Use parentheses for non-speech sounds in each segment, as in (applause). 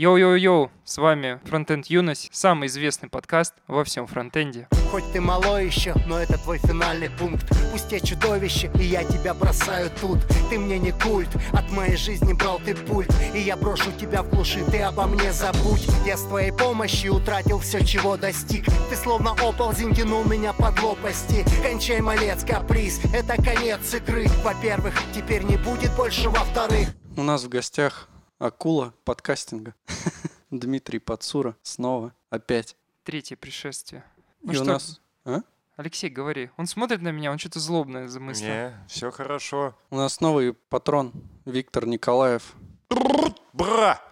Йоу-йоу-йоу, с вами Фронтенд Юность, самый известный подкаст во всем фронтенде. Хоть ты малой еще, но это твой финальный пункт. Пусть я чудовище, и я тебя бросаю тут. Ты мне не культ, от моей жизни брал ты пульт. И я брошу тебя в глуши, ты обо мне забудь. Я с твоей помощью утратил все, чего достиг. Ты словно оползень тянул меня под лопасти. Кончай, малец, каприз, это конец игры. Во-первых, теперь не будет больше во-вторых. У нас в гостях акула подкастинга. (laughs) Дмитрий Подсура снова, опять. Третье пришествие. Ну И у что, нас... А? Алексей, говори. Он смотрит на меня, он что-то злобное замыслил. Не, все хорошо. У нас новый патрон Виктор Николаев. Бра!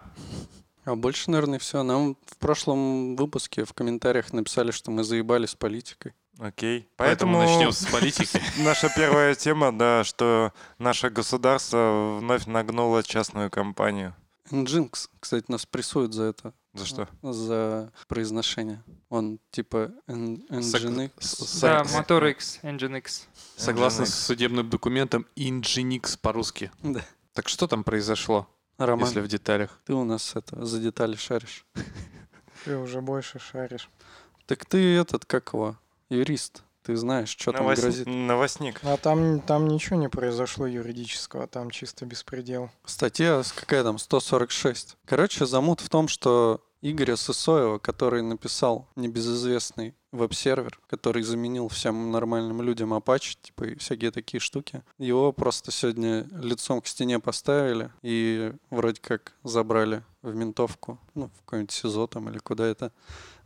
А больше, наверное, все. Нам в прошлом выпуске в комментариях написали, что мы заебали с политикой. Окей. Поэтому начнем с политики. (laughs) Наша первая тема, да, что наше государство вновь нагнуло частную компанию. Nginx, кстати, нас прессуют за это. За что? За произношение. Он типа Nginx. Да, Мотор X. Согласно Nginx. с судебным документом, Nginx по-русски. Да. Так что там произошло, Роман, если в деталях? ты у нас это за детали шаришь. (laughs) Ты уже больше шаришь. Так ты этот, как его, юрист. Ты знаешь, что там Новос- грозит. Новостник. А там, там ничего не произошло юридического, там чисто беспредел. Статья какая там, 146. Короче, замут в том, что Игоря Сысоева, который написал небезызвестный веб-сервер, который заменил всем нормальным людям Apache, типа и всякие такие штуки, его просто сегодня лицом к стене поставили и вроде как забрали в ментовку, ну, в какой-нибудь СИЗО там или куда это,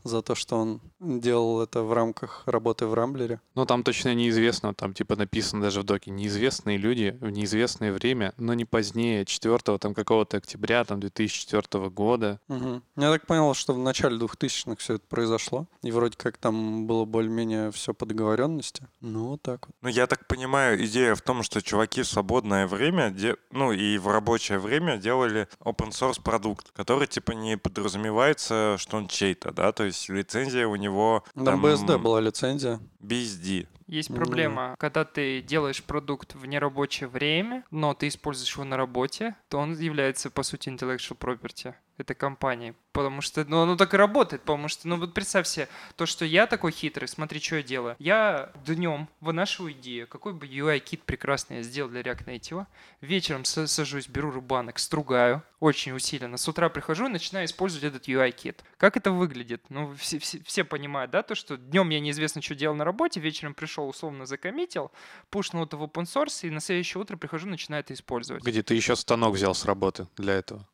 за то, что он делал это в рамках работы в Рамблере. Ну, там точно неизвестно, там типа написано даже в доке, неизвестные люди в неизвестное время, но не позднее 4 там какого-то октября там 2004 года. Мгм. Я так понял, что в начале 2000-х все это произошло. И вроде как там было более-менее все по договоренности. Ну, вот так вот. Ну, я так понимаю, идея в том, что чуваки в свободное время, де- ну и в рабочее время делали open source продукт, который типа не подразумевается, что он чей-то, да, то есть лицензия у него Там BSD была лицензия. BSD. Есть проблема, когда ты делаешь продукт в нерабочее время, но ты используешь его на работе, то он является, по сути, intellectual property этой компании. Потому что, ну, оно так и работает, потому что, ну, вот представь себе, то, что я такой хитрый, смотри, что я делаю. Я днем вынашиваю идею, какой бы UI-кит прекрасный я сделал для React Native, вечером са- сажусь, беру рубанок, стругаю, очень усиленно. С утра прихожу и начинаю использовать этот UI-кит. Как это выглядит? Ну, все, все, все понимают, да, то, что днем я неизвестно, что делал на работе, вечером пришел, условно закоммитил, пушнул это в open source, и на следующее утро прихожу, начинаю это использовать. Где ты еще станок взял с работы для этого?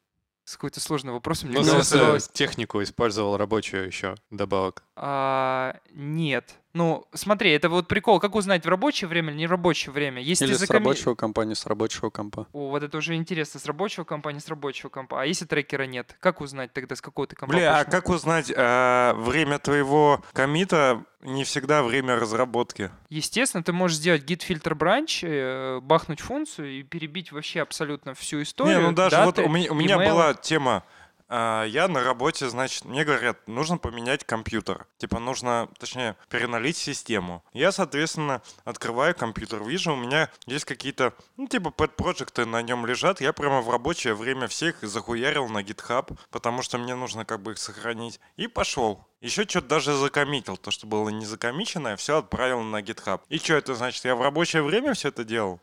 С какой-то сложный вопрос. Мне Ну, кажется, технику использовал рабочую еще добавок. А, нет. Ну, смотри, это вот прикол. Как узнать, в рабочее время или не рабочее время? Если Или ты с закоми- рабочего компа, не с рабочего компа. О, вот это уже интересно. С рабочего компа, не с рабочего компа. А если трекера нет? Как узнать тогда, с какого ты компа Бля, а пошел? как узнать, а, время твоего комита не всегда время разработки? Естественно, ты можешь сделать git filter branch, э, бахнуть функцию и перебить вообще абсолютно всю историю. Не, ну даже вот даты, у меня, у меня была тема. А, Я на работе, значит, мне говорят, нужно поменять компьютер. Типа нужно, точнее, переналить систему. Я, соответственно, открываю компьютер, вижу, у меня есть какие-то, ну, типа, пэт-проекты на нем лежат. Я прямо в рабочее время всех захуярил на GitHub, потому что мне нужно как бы их сохранить. И пошел. Еще что-то даже закоммитил. То, что было не закоммиченное, все отправил на GitHub. И что это значит? Я в рабочее время все это делал?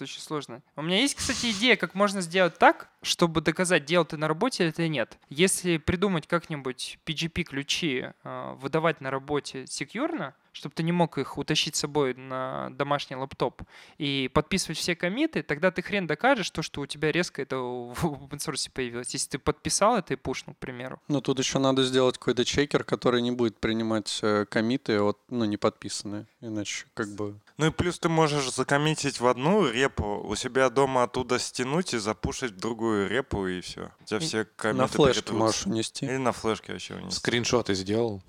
Это очень сложно. У меня есть, кстати, идея, как можно сделать так, чтобы доказать, делал ты на работе или нет. Если придумать как-нибудь PGP-ключи, э, выдавать на работе секьюрно, чтобы ты не мог их утащить с собой на домашний лаптоп и подписывать все комиты, тогда ты хрен докажешь то, что у тебя резко это (laughs) в open source появилось. Если ты подписал это и пушнул, к примеру. Но тут еще надо сделать какой-то чекер, который не будет принимать э, комиты от, ну, не подписанные. Иначе как бы... Ну и плюс ты можешь закоммитить в одну репу, у себя дома оттуда стянуть и запушить в другую репу, и все. У тебя все коммиты на флешке притрутся. можешь унести. Или на флешке вообще унести. Скриншоты сделал.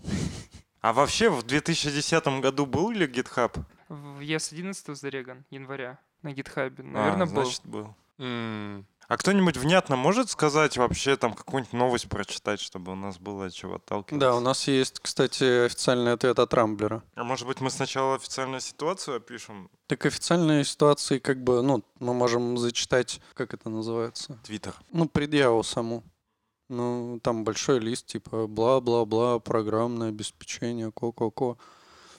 А вообще в 2010 году был ли GitHub? В ES11 зареган, января, на гитхабе. А, Наверное, был. значит, был. М, А кто-нибудь внятно может сказать вообще там какую-нибудь новость прочитать, чтобы у нас было от чего отталкиваться? Да, у нас есть, кстати, официальный ответ от Рамблера. А может быть мы сначала официальную ситуацию опишем? Так официальные ситуации, как бы, ну, мы можем зачитать, как это называется? Твиттер. Ну, предъяву саму. Ну, там большой лист, типа, бла-бла-бла, программное обеспечение, ко-ко-ко.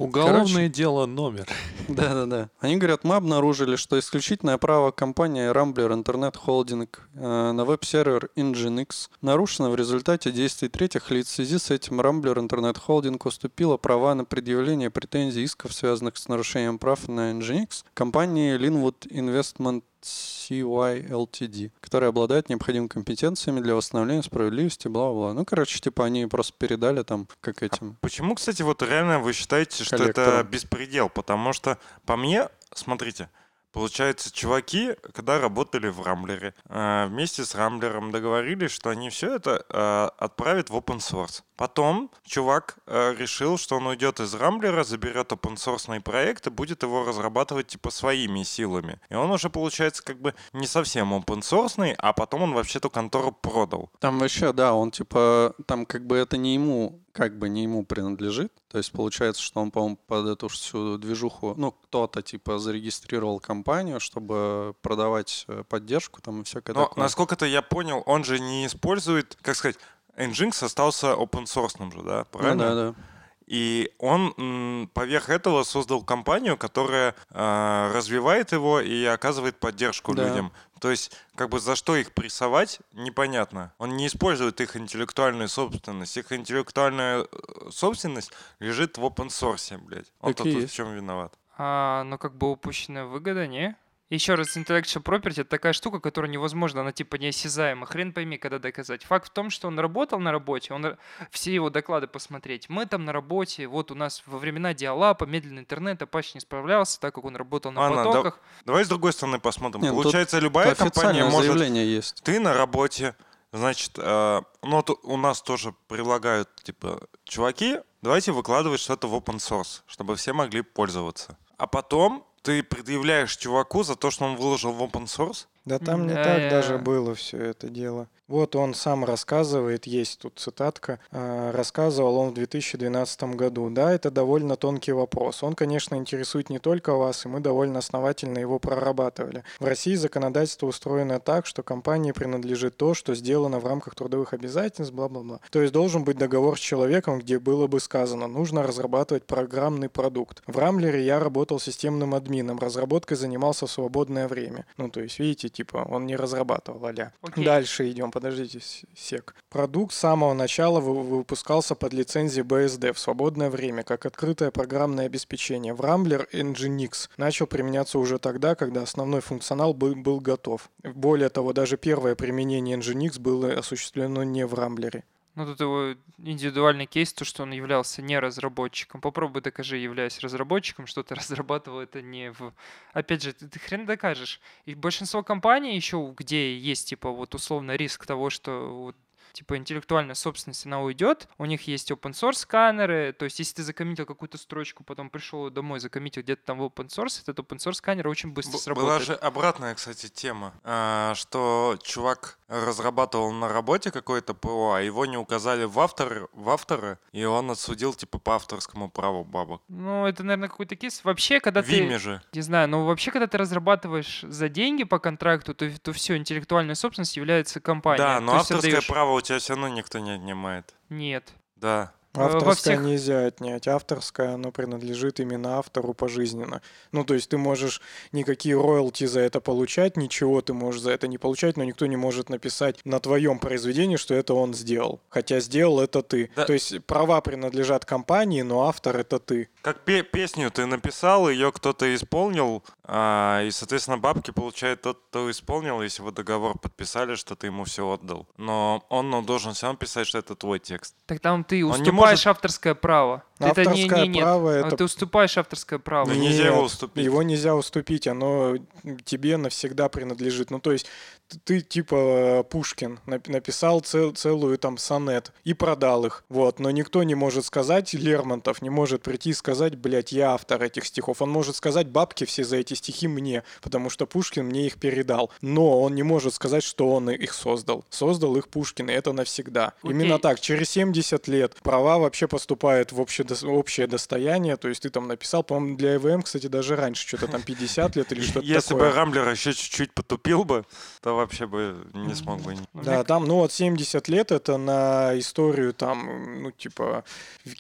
Уголовное дело номер. (laughs) Да-да-да. Они говорят, мы обнаружили, что исключительное право компании Rambler Internet Holding э, на веб-сервер Nginx нарушено в результате действий третьих лиц. В связи с этим Rambler Internet Holding уступила права на предъявление претензий исков, связанных с нарушением прав на Nginx, компании Linwood Investment CY Ltd, которая обладает необходимыми компетенциями для восстановления справедливости, бла-бла. Ну, короче, типа они просто передали там, как этим. Почему, кстати, вот реально вы считаете, что это беспредел? Потому что, по мне, смотрите, Получается, чуваки, когда работали в Рамблере, э, вместе с Рамблером договорились, что они все это э, отправят в open source. Потом чувак э, решил, что он уйдет из Рамблера, заберет open source проект и будет его разрабатывать типа своими силами. И он уже получается как бы не совсем open source, а потом он вообще эту контору продал. Там вообще, да, он типа, там как бы это не ему, как бы не ему принадлежит. То есть получается, что он, по-моему, под эту всю движуху, ну, кто-то типа зарегистрировал компанию, чтобы продавать э, поддержку там и всякое Но, такое. насколько-то я понял, он же не использует, как сказать, Nginx остался open source же, да? Ну Правильно? да, да. И он поверх этого создал компанию, которая э, развивает его и оказывает поддержку Да. людям. То есть, как бы за что их прессовать, непонятно. Он не использует их интеллектуальную собственность. Их интеллектуальная э, собственность лежит в open source, блядь. Он Так и тут в чем виноват. А, ну, как бы упущенная выгода, не? Еще раз, intellectual property — это такая штука, которая невозможна, она типа неосязаема. Хрен пойми, когда доказать. Факт в том, что он работал на работе, он все его доклады посмотреть. Мы там на работе, вот у нас во времена диалапа, медленный интернет, Apache не справлялся, так как он работал на да- потоках. Давай с другой стороны посмотрим. Не, ну Получается, любая компания может есть. ты на работе, значит, э, ну вот у нас тоже предлагают, типа, чуваки, давайте выкладывать что-то в open source, чтобы все могли пользоваться. А потом ты предъявляешь чуваку за то, что он выложил в open source? Да там не так я- даже было все это дело. Вот он сам рассказывает, есть тут цитатка, а, рассказывал он в 2012 году. Да, это довольно тонкий вопрос. Он, конечно, интересует не только вас, и мы довольно основательно его прорабатывали. В России законодательство устроено так, что компании принадлежит то, что сделано в рамках трудовых обязательств, бла-бла-бла. То есть должен быть договор с человеком, где было бы сказано, нужно разрабатывать программный продукт. В Рамблере я работал системным админом, разработкой занимался в свободное время. Ну, то есть, видите, типа, он не разрабатывал, а Окей. Дальше идем, подождите сек. Продукт с самого начала вы- выпускался под лицензией BSD в свободное время, как открытое программное обеспечение. В Rambler Nginx начал применяться уже тогда, когда основной функционал был, был готов. Более того, даже первое применение Nginx было осуществлено не в Рамблере. Ну, тут его индивидуальный кейс, то, что он являлся не разработчиком. Попробуй докажи, являясь разработчиком, что ты (laughs) разрабатывал это не в... Опять же, ты, ты хрен докажешь. И большинство компаний еще, где есть, типа, вот условно риск того, что вот типа интеллектуальная собственность, она уйдет. У них есть open source сканеры, то есть если ты закоммитил какую-то строчку, потом пришел домой, закоммитил где-то там в open source, этот open source сканер очень быстро Б- сработает. Была же обратная, кстати, тема, а, что чувак разрабатывал на работе какое-то ПО, а его не указали в автор, в авторы, и он отсудил типа по авторскому праву бабок. Ну, это, наверное, какой-то кейс. Вообще, когда В ты... Виме же. Не знаю, но вообще, когда ты разрабатываешь за деньги по контракту, то, то все, интеллектуальная собственность является компанией. Да, но авторское отдаёшь- право у тебя все равно никто не отнимает. Нет. Да. Э, Авторское всех- нельзя отнять. Авторское, оно принадлежит именно автору пожизненно. Ну, то есть ты можешь никакие роялти за это получать, ничего ты можешь за это не получать, но никто не может написать на твоем произведении, что это он сделал. Хотя сделал это ты. Да. То есть права принадлежат компании, но автор это ты. Как пе- песню ты написал, ее кто-то исполнил, а, и, соответственно, бабки получает тот, кто исполнил, если вы договор подписали, что ты ему все отдал. Но он ну, должен равно писать, что это твой текст. Так там ты не уступаешь может- авторское право. Это не, Авторское не, нет. право А это Ты уступаешь авторское право. Да нельзя его Нет, уступить. Его нельзя уступить, оно тебе навсегда принадлежит. Ну, то есть ты, типа Пушкин нап- написал цел- целую там сонет и продал их. Вот, но никто не может сказать, Лермонтов не может прийти и сказать, блядь, я автор этих стихов. Он может сказать, бабки все за эти стихи мне, потому что Пушкин мне их передал. Но он не может сказать, что он их создал. Создал их Пушкин, и это навсегда. Окей. Именно так, через 70 лет права вообще поступают в дос- общее достояние, то есть ты там написал, по-моему, для ЭВМ, кстати, даже раньше, что-то там 50 лет или что-то Если такое. бы Рамблер еще чуть-чуть потупил бы, то вообще бы не смог бы. Ну, Да, там, ну вот 70 лет это на историю там, ну типа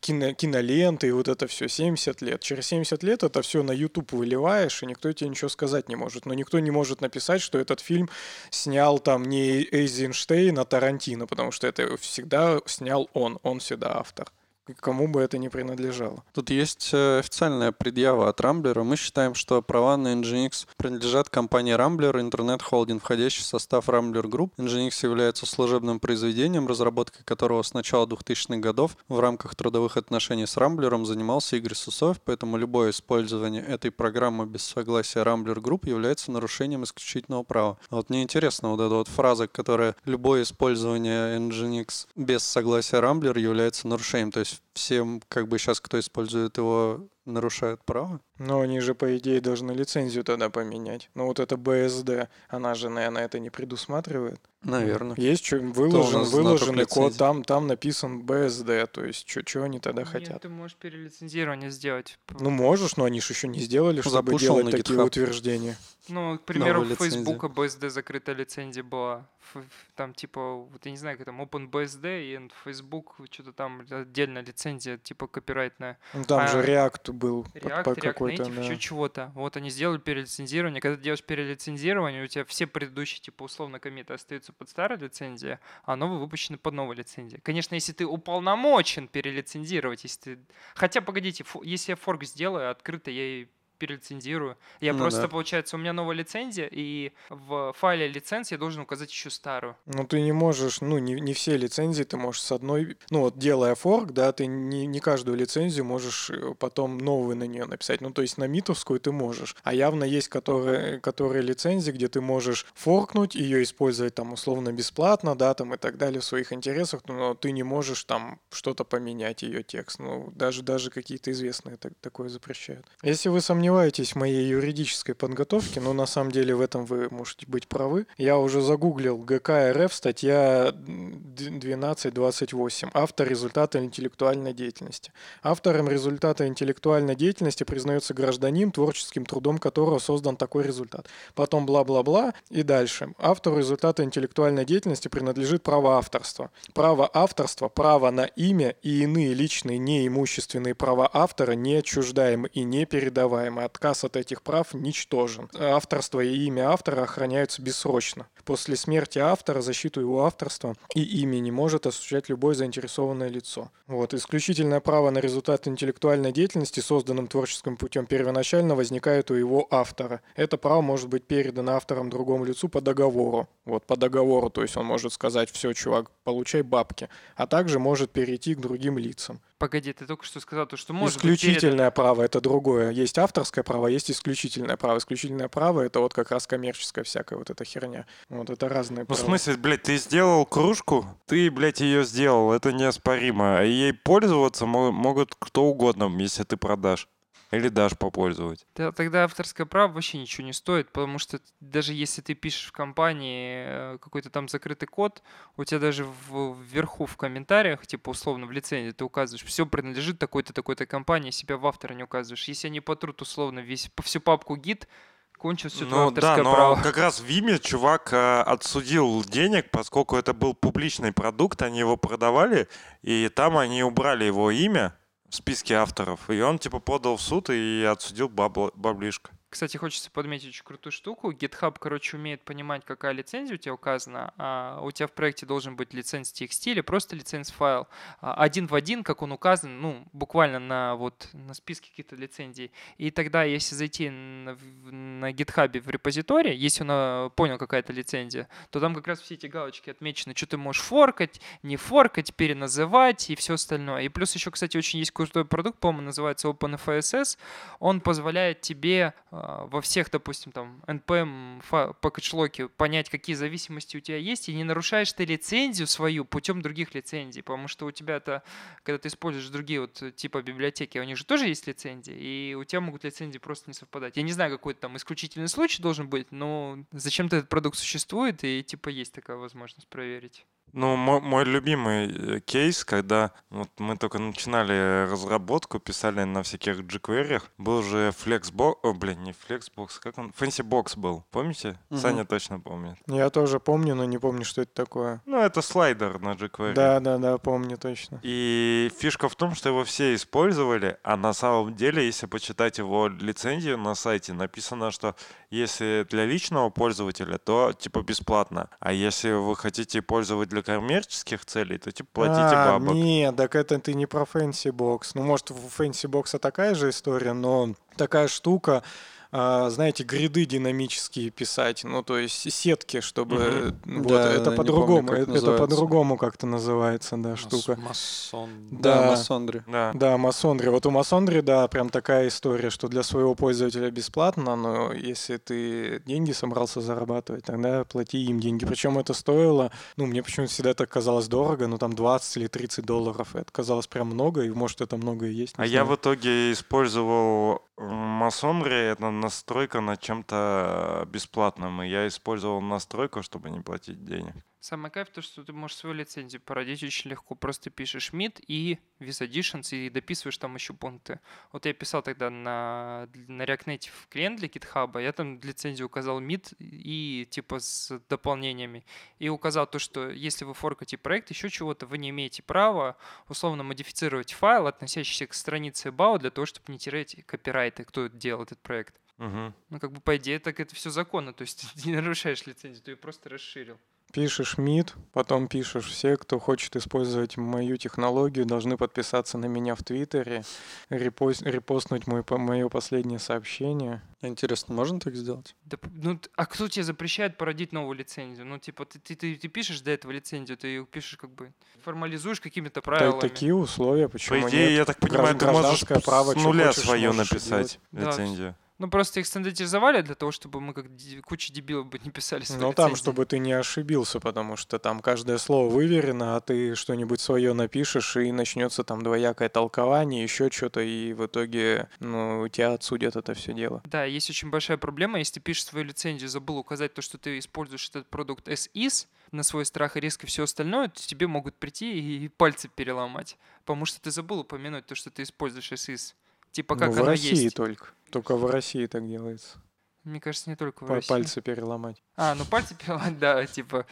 кино, киноленты и вот это все, 70 лет. Через 70 лет это все на YouTube выливаешь, и никто тебе ничего сказать не может. Но никто не может написать, что этот фильм снял там не Эйзенштейн, а Тарантино, потому что это всегда снял он, он всегда автор. Кому бы это ни принадлежало. Тут есть э, официальная предъява от Рамблера. Мы считаем, что права на Nginx принадлежат компании Rambler, интернет-холдинг, входящий в состав Rambler Group. Nginx является служебным произведением, разработкой которого с начала 2000-х годов в рамках трудовых отношений с Рамблером занимался Игорь Сусоев, поэтому любое использование этой программы без согласия Rambler Group является нарушением исключительного права. А вот мне интересно вот эта вот фраза, которая любое использование Nginx без согласия Rambler является нарушением. То есть Thanks. Всем, как бы сейчас, кто использует его, нарушают право? Но они же, по идее, должны лицензию тогда поменять. Ну вот это BSD, она же, наверное, это не предусматривает. Наверное. Есть чё- выложен, выложенный код, там, там написан BSD, то есть что они тогда Нет, хотят? ты можешь перелицензирование сделать. Ну можешь, но они же еще не сделали, чтобы Запушил делать такие GitHub. утверждения. Ну, к примеру, лицензия. Facebook BSD закрытая лицензия была. Ф- Там типа, вот я не знаю, как там OpenBSD и Facebook, что-то там отдельная лицензия, типа копирайтная. Ну, там А, же React был React, под React какой-то. Native, да. еще чего-то. Вот они сделали перелицензирование. Когда ты делаешь перелицензирование, у тебя все предыдущие, типа, условно, комиты остаются под старой лицензией, а новые выпущены под новой лицензией. Конечно, если ты уполномочен перелицензировать, если ты... Хотя, погодите, фо- если я форк сделаю, открыто я и перелицензирую. Я Ну просто, да. получается, у меня новая лицензия, и в файле лицензии я должен указать еще старую. Ну, ты не можешь, ну, не, не все лицензии ты можешь с одной... Ну, вот делая форк, да, ты не, не каждую лицензию можешь э, потом новую на нее написать. Ну, то есть на митовскую ты можешь. А явно есть которые, которые лицензии, где ты можешь форкнуть, ее использовать там условно бесплатно, да, там и так далее в своих интересах, но ты не можешь там что-то поменять ее текст. Ну, даже, даже какие-то известные так- такое запрещают. Если вы сомневаетесь в моей юридической подготовке, но на самом деле в этом вы можете быть правы, я уже загуглил ГК РФ, статья м, д- 1228, автор результата интеллектуальной деятельности. Автором результата интеллектуальной деятельности признается гражданин, творческим трудом которого создан такой результат. Потом бла-бла-бла и дальше. Автору результата интеллектуальной деятельности принадлежит право авторства. Право авторства, право на имя и иные личные неимущественные права автора не отчуждаемы и не передаваемы. Отказ от этих прав ничтожен. Авторство и имя автора охраняются бессрочно. После смерти автора защиту его авторства и имени может осуществлять любое заинтересованное лицо. Вот. Исключительное право на результат интеллектуальной деятельности, созданным творческим путем первоначально, возникает у его автора. Это право может быть передано автором другому лицу по договору. Вот, по договору, то есть он может сказать, все, чувак, получай бабки. А также может перейти к другим лицам. Погоди, ты только что сказал, то, что может быть Исключительное право это другое. Есть авторское право, есть исключительное право. Исключительное право это вот как раз коммерческая всякая вот эта херня. Вот это разные Ну, в смысле, блядь, ты сделал кружку, ты, блядь, ее сделал, это неоспоримо. А ей пользоваться мо- могут кто угодно, если ты продашь. Или дашь попользовать. Да, тогда авторское право вообще ничего не стоит, потому что даже если ты пишешь в компании э, какой-то там закрытый код, у тебя даже в- вверху в комментариях, типа условно в лицензии, ты указываешь, все принадлежит такой-то, такой-то компании, себя в автора не указываешь. Если они потрут условно весь, по- всю папку гид, кончилось все Ну да, но право. как раз в Виме чувак э, отсудил денег, поскольку это был публичный продукт, они его продавали, и там они убрали его имя в списке авторов, и он типа подал в суд и отсудил бабла- баблишко. Кстати, хочется подметить очень крутую штуку. GitHub, короче, умеет понимать, какая лицензия у тебя указана. А у тебя в проекте должен быть лиценз TXT или просто лиценз файл. А, Один в один, как он указан, ну, буквально на, вот, на списке каких-то лицензий. И тогда, если зайти на, на GitHub в репозиторий, если он а, понял какая-то лицензия, то там как раз все эти галочки отмечены, что ты можешь форкать, не форкать, переназывать и все остальное. И плюс еще, кстати, очень есть крутой продукт, по-моему, называется OpenFSS. Он позволяет тебе а, во всех, допустим, там, NPM фа- package понять, какие зависимости у тебя есть, и не нарушаешь ты лицензию свою путем других лицензий, потому что у тебя-то, когда ты используешь другие вот э, типа библиотеки, у них же тоже есть лицензии, и у тебя могут лицензии просто не совпадать. Я не знаю, какой там исключительный случай должен быть, но зачем-то этот продукт существует, и типа есть такая возможность проверить. Ну, мой, мой любимый э, кейс, когда вот мы только начинали разработку, писали на всяких jQuery, был же Flexbox, о, блин, не Flexbox, как он? Fancybox был, помните? Мгм. Саня точно помнит. Я тоже помню, но не помню, что это такое. Ну, это слайдер на jQuery. Да, да, да, помню точно. И фишка в том, что его все использовали, а на самом деле, если почитать его лицензию на сайте, написано, что если для личного пользователя, то типа бесплатно. А если вы хотите пользовать для коммерческих целей, то типа платите а, бабок. Нет, так это ты не про Fancy Box. Ну, может, у Fancy Box такая же история, но такая штука, знаете, гриды динамические писать, ну, то есть сетки, чтобы... Вот, Да, это по-другому, это, это по-другому как-то называется, да, Мас- штука. Масон. Да, Да. Массондри. Да. Да, Масондри. Вот у Масондри, да, прям такая история, что для своего пользователя бесплатно, но если ты деньги собрался зарабатывать, тогда плати им деньги. Причем это стоило, ну, мне почему-то всегда это казалось дорого, ну, там 20 или 30 долларов. Это казалось прям много, и может это много и есть. А я знаю. в итоге использовал Масонри, это настройка на чем-то бесплатном, и я использовал настройку, чтобы не платить денег. Самый кайф то, что ты можешь свою лицензию породить очень легко. Просто пишешь mid и Visa Additions и дописываешь там еще пункты. Вот я писал тогда на, на React Native клиент для GitHub, я там лицензию указал mid и типа с дополнениями. И указал то, что если вы форкаете проект, еще чего-то, вы не имеете права условно модифицировать файл, относящийся к странице BAO, для того, чтобы не терять копирайты, кто делал этот проект. Мгм. Ну, как бы, по идее, так это все законно. То есть (laughs) ты не нарушаешь лицензию, ты ее просто расширил. Пишешь мид, потом пишешь все, кто хочет использовать мою технологию, должны подписаться на меня в Твиттере, репост, репостнуть мой, по- мое последнее сообщение. Интересно, можно так сделать? Да, ну, а кто тебе запрещает породить новую лицензию? Ну, типа, ты, ты, ты, ты пишешь до этого лицензию, ты ее пишешь как бы, формализуешь какими-то правилами. такие условия, почему По идее, нет? я так понимаю, ты можешь право, с нуля свою написать Да, лицензию. Ну, просто их стандартизовали для того, чтобы мы как куча дебилов бы не писали свои Ну там, лицензии. чтобы ты не ошибился, потому что там каждое слово выверено, а ты что-нибудь свое напишешь, и начнется там двоякое толкование, еще что-то, и в итоге, ну, тебя отсудят это все дело. Да, есть очень большая проблема, если ты пишешь свою лицензию, забыл указать то, что ты используешь этот продукт as is на свой страх и риск и все остальное, то тебе могут прийти и пальцы переломать, потому что ты забыл упомянуть то, что ты используешь as is. Типа как Ну, в оно России есть. только. Только в России так делается. Мне кажется, не только в Па- России. Пальцы переломать. А, ну пальцы переломать, (laughs) да, типа.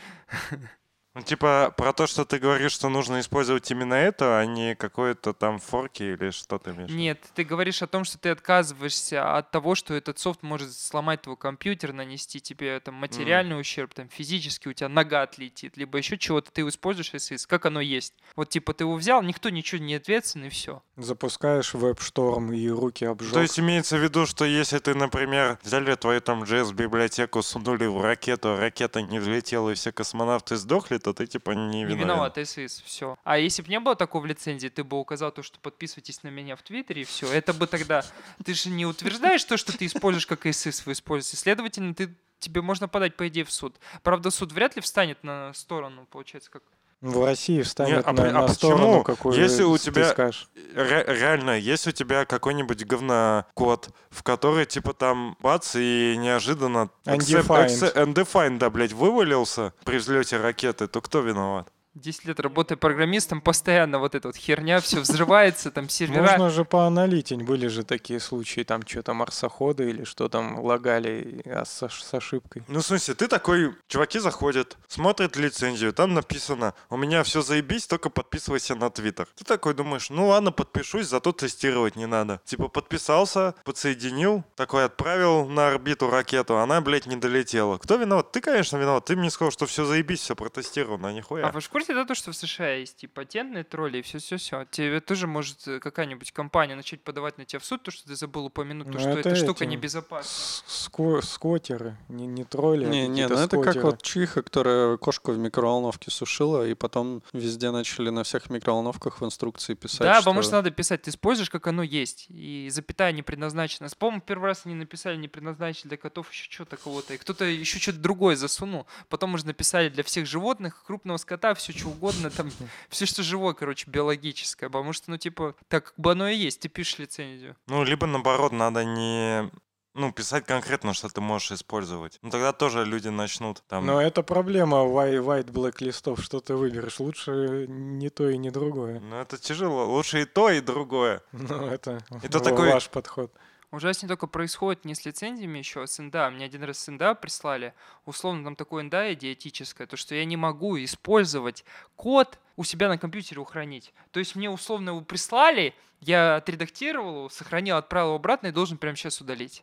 (laughs) Ну, типа, про то, что ты говоришь, что нужно использовать именно это, а не какое-то там форки или что ты имеешь? Нет, ты говоришь о том, что ты отказываешься от того, что этот софт может сломать твой компьютер, нанести тебе там материальный ущерб, там физически у тебя нога отлетит, либо еще чего-то ты используешь, если как оно есть. Вот типа ты его взял, никто ничего не ответственен, и все. Запускаешь веб-шторм и руки обжег. То есть имеется в виду, что если ты, например, взяли твою там JS-библиотеку, сунули в ракету, а ракета не взлетела и все космонавты сдохли, то ты типа не Не виновен. виноват, СС, все. А если бы не было такого в лицензии, ты бы указал то, что подписывайтесь на меня в Твиттере, и все. Это бы тогда... Ты же не утверждаешь то, что ты используешь как СС вы используете. Следовательно, ты тебе можно подать, по идее, в суд. Правда, суд вряд ли встанет на сторону, получается, как... В России встанет а на, а на почему? сторону, какую Если у ты тебя- скажешь. Ре- реально, есть у тебя какой-нибудь говнокод, в который типа там бац и неожиданно accept- Undefined. accept- undefined, да, блядь, вывалился при взлете ракеты, то кто виноват? 10 лет работая программистом, постоянно вот эта вот херня, все взрывается, там сервера... Можно же поаналитить. Были же такие случаи, там что-то марсоходы или что там лагали а с, с ошибкой. Ну, в смысле, ты такой, чуваки заходят, смотрят лицензию, там написано, у меня все заебись, только подписывайся на Твиттер. Ты такой думаешь, ну ладно, подпишусь, зато тестировать не надо. Типа подписался, подсоединил, такой отправил на орбиту ракету, она, блядь, не долетела. Кто виноват? Ты, конечно, виноват. Ты мне сказал, что все заебись, все протестировано, а нихуя. А вы в курсе, да, то, что в США есть и патентные тролли, и все-все-все? Тебе тоже может э, какая-нибудь компания начать подавать на тебя в суд, то, что ты забыл упомянуть, то, Ну, что это эта штука небезопасна. Ско- скотеры, не, не тролли, а Не, не, какие-то ну это как вот чиха, которая кошку в микроволновке сушила, и потом везде начали на всех микроволновках в инструкции писать, Да, что... потому что надо писать, ты используешь, как оно есть. И запятая не предназначена. По-моему, первый раз они написали, не предназначили для котов еще что-то кого-то. И кто-то еще что-то другое засунул. Потом уже написали для всех животных, крупного скота, все что угодно, там, все что живое, короче, биологическое. Потому что, ну, типа, так как бы оно и есть, ты пишешь лицензию. Ну, либо наоборот, надо не ну, писать конкретно, что ты можешь использовать. Ну, тогда тоже люди начнут там... Но это проблема white, black листов, что ты выберешь. Лучше не то и не другое. Ну, это тяжело. Лучше и то, и другое. Ну, это, Это ва- такой- ваш подход. Ужаснее только происходит не с лицензиями еще, а с НДА. Мне один раз с НДА прислали. Условно, там такое НДА идиотическое, то, что я не могу использовать код у себя на компьютере ухранить. То есть мне условно его прислали, я отредактировал сохранил, отправил обратно и должен прямо сейчас удалить.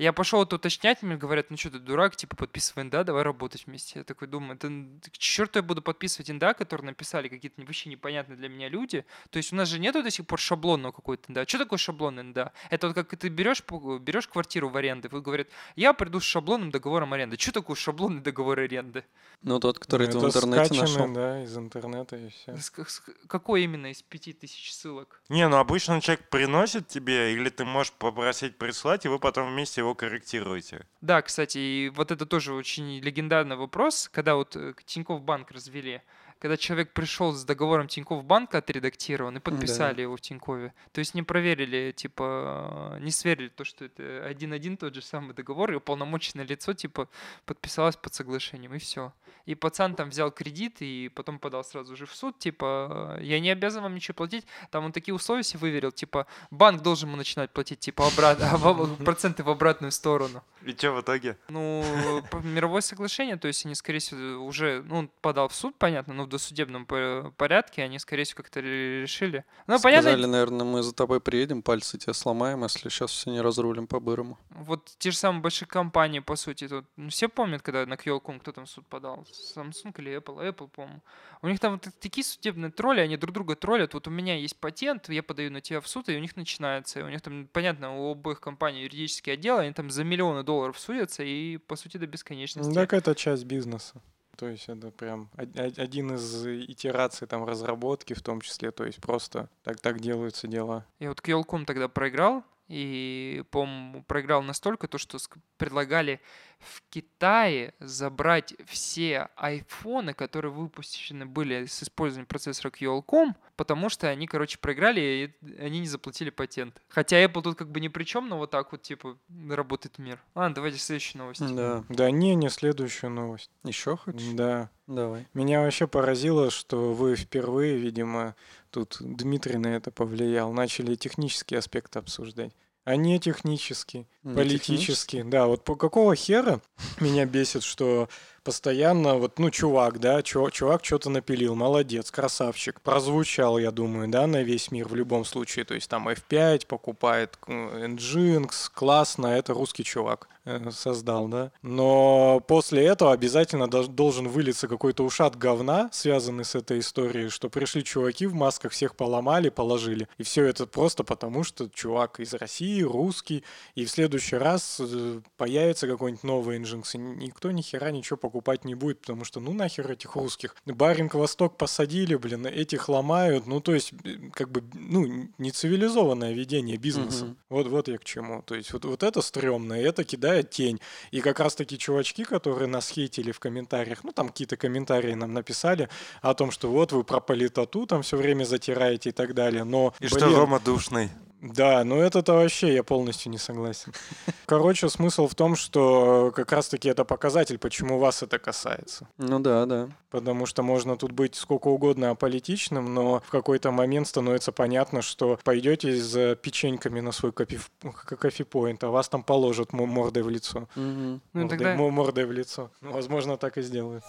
Я пошел это уточнять, мне говорят, ну что ты дурак, типа подписывай НДА, давай работать вместе. Я такой думаю, это к черту я буду подписывать НДА, которые написали какие-то вообще непонятные для меня люди. То есть у нас же нету до сих пор шаблонного какой-то НДА. Что такое шаблон НДА? Это вот как ты берешь, берешь квартиру в аренду, вы говорят, я приду с шаблонным договором аренды. Что такое шаблонный договор аренды? Ну, тот, который ты в интернете нашел. да, из интернета и все. С- с- Какой именно из пяти тысяч ссылок? Не, ну обычно человек приносит тебе, или ты можешь попросить прислать, и вы потом вместе его корректируете. Да, кстати, и вот это тоже очень легендарный вопрос, когда вот э, Тинькофф банк развели, когда человек пришел с договором Тинькофф банка отредактирован и подписали его в Тинькове. То есть не проверили, типа, э, не сверили то, что это один-один тот же самый договор, и уполномоченное лицо, типа, подписалось под соглашением, и все. И пацан там взял кредит и потом подал сразу же в суд, типа, э, я не обязан вам ничего платить. Там он такие условия себе выверил, типа, банк должен ему начинать платить, типа, обратно, (laughs) проценты в обратную сторону. И что в итоге? Ну, мировое соглашение, то есть они, скорее всего, уже, ну, подал в суд, понятно, но в досудебном по- порядке они, скорее всего, как-то ре- решили. Ну, Сказали, понятно, наверное, мы за тобой приедем, пальцы тебе сломаем, если сейчас все не разрулим по-бырому. вот те же самые большие компании, по сути, тут, ну, все помнят, когда на QL.com кто там в суд подал? Samsung или Apple? Apple, по-моему. У них там вот такие судебные тролли, они друг друга троллят. Вот у меня есть патент, я подаю на тебя в суд, и у них начинается. И у них там, понятно, у обоих компаний юридические отделы, они там за миллионы долларов судятся, и, по сути, до бесконечности. Так это часть бизнеса. То есть это прям од- од- один из итераций там разработки в том числе. То есть просто так, так делаются дела. И вот QL.com тогда проиграл, и, по-моему, проиграл настолько, то, что предлагали в Китае забрать все айфоны, которые выпущены были с использованием процессора QL.com, потому что они, короче, проиграли, и они не заплатили патент. Хотя Apple тут как бы ни при чем, но вот так вот, типа, работает мир. Ладно, давайте следующую новость. Да. Да не, не следующую новость. Еще хочешь? Да. Давай. Меня вообще поразило, что вы впервые, видимо, тут Дмитрий на это повлиял, начали технические аспекты обсуждать. А не технический, Не. Да, вот по какого хера меня бесит, что постоянно вот, ну, чувак, да, чу- чувак что-то напилил, молодец, красавчик. Прозвучал, я думаю, да, на весь мир в любом случае. То есть там F5 покупает, Nginx, классно, это русский чувак э, создал, да. Но после этого обязательно должен вылиться какой-то ушат говна, связанный с этой историей, что пришли чуваки в масках, всех поломали, положили. И все это просто потому, что чувак из России, русский, и в следующий раз э, появится какой-нибудь новый Nginx, и никто ни хера ничего покупать не будет, потому что ну нахер этих русских. Баринг Восток посадили, блин, этих ломают, ну то есть э, как бы, ну, нецивилизованное ведение бизнеса. Мгм. Вот, вот я к чему. То есть вот, вот это стрёмно, и это кидает тень. И как раз таки чувачки, которые нас хейтили в комментариях, ну там какие-то комментарии нам написали о том, что вот вы про политоту там все время затираете и так далее, но... И что блин, Рома душный. Да, ну это-то вообще я полностью не согласен. (laughs) Короче, смысл в том, что как раз-таки это показатель, почему вас это касается. Ну да, да. Потому что можно тут быть сколько угодно аполитичным, но в какой-то момент становится понятно, что пойдете за печеньками на свой кофе, кофепоинт, а вас там положат мо- мордой в лицо. Мгм. Ну, мордой, тогда- мо- мордой в лицо. Ну, возможно, так и сделают.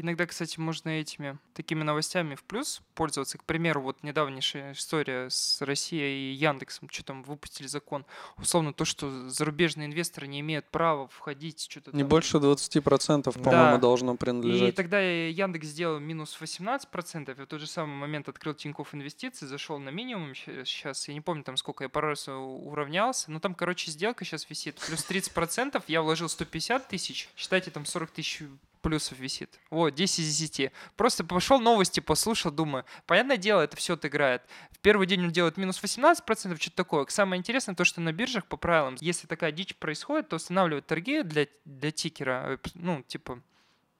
Иногда, кстати, можно этими такими новостями в плюс пользоваться. К примеру, вот недавняя история с Россией и Яндексом, что там выпустили закон. Условно, то, что зарубежные инвесторы не имеют права входить, что-то Не там. больше 20%, по-моему, Да. должно И принадлежать. тогда Яндекс сделал минус 18%, и в тот же самый момент открыл Тинькофф инвестиции, зашел на минимум сейчас, я не помню там сколько, я пару раз уравнялся, но там, короче, сделка сейчас висит плюс 30%, я вложил 150 тысяч, считайте там 40 тысяч плюсов висит. Вот, 10 из 10. Просто пошел новости, послушал, думаю, понятное дело, это все отыграет. В первый день он делает минус 18%, что-то такое. Самое интересное то, что на биржах по правилам, если такая дичь происходит, то устанавливают торги для, для тикера, э, ну, типа,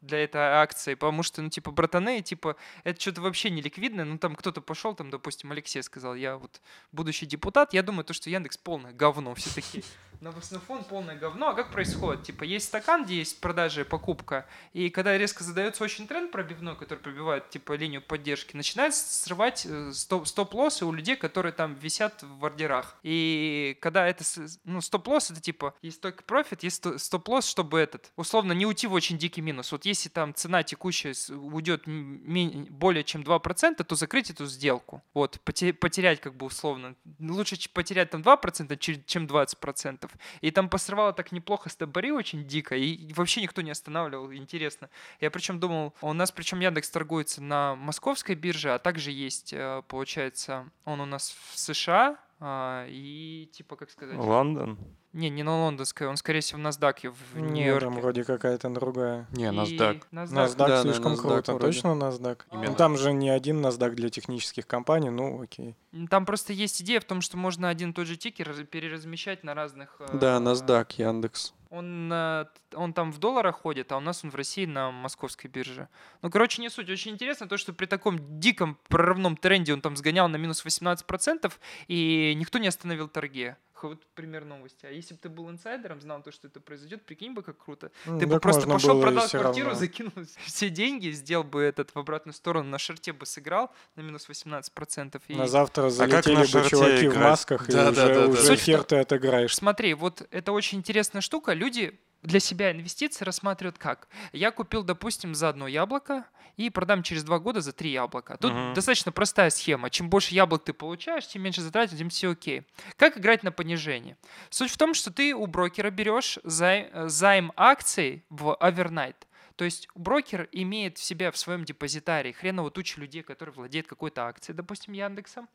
для этой акции, потому что, ну, типа, братаны, типа, это что-то вообще не ликвидное, ну, там кто-то пошел, там, допустим, Алексей сказал, я вот будущий депутат, я думаю, то, что Яндекс полное говно, все такие, (laughs) новостной фон полное говно. А как происходит? Типа есть стакан, где есть продажа и покупка, и когда резко задается очень тренд пробивной, который пробивает типа линию поддержки, начинает срывать э, стоп- стоп-лоссы у людей, которые там висят в ордерах. И когда это, ну, стоп-лосс, это типа есть только профит, есть стоп-лосс, чтобы этот, условно, не уйти в очень дикий минус. Вот если там цена текущая уйдет более чем 2%, то закрыть эту сделку. Вот, потерять как бы условно. Лучше потерять там 2%, чем 20% процентов. И там посрывало так неплохо с Табари очень дико, и вообще никто не останавливал, интересно. Я причем думал, у нас причем Яндекс торгуется на московской бирже, а также есть, э, получается, он у нас в США, а, и типа, как сказать... Лондон? Не, не на лондонской, он, скорее всего, в NASDAQ в Нет, Нью-Йорке. там вроде какая-то другая. Не, NASDAQ. NASDAQ. NASDAQ Да, слишком NASDAQ круто. вроде. Точно NASDAQ? Именно. Ну, там же не один NASDAQ для технических компаний, ну окей. Там просто есть идея в том, что можно один и тот же тикер раз- переразмещать на разных... э, Да, NASDAQ, Яндекс. Он, э, он там в долларах ходит, а у нас он в России на московской бирже. Ну, короче, не суть. Очень интересно то, что при таком диком прорывном тренде он там сгонял на минус 18%, и никто не остановил торги. Вот пример новости. А если бы ты был инсайдером, знал то, что это произойдет, прикинь бы, как круто. Ну, Ты бы просто пошел, продал квартиру, равно. закинул (laughs) все деньги, сделал бы этот в обратную сторону, на шарте бы сыграл на минус 18%. И... На завтра как залетели на бы шарте чуваки в играть? масках, и Да, уже, да, да, да. уже в хер ты отыграешь. Смотри, вот это очень интересная штука. Люди для себя инвестиции рассматривают как? Я купил, допустим, за одно яблоко и продам через два года за три яблока. Тут Мгм. достаточно простая схема. Чем больше яблок ты получаешь, тем меньше затратить, тем все окей. Как играть на понижение? Суть в том, что ты у брокера берешь зай- э, займ акций в овернайт. То есть брокер имеет в себя в своем депозитарии хреново тучу людей, которые владеют какой-то акцией, допустим, Яндексом.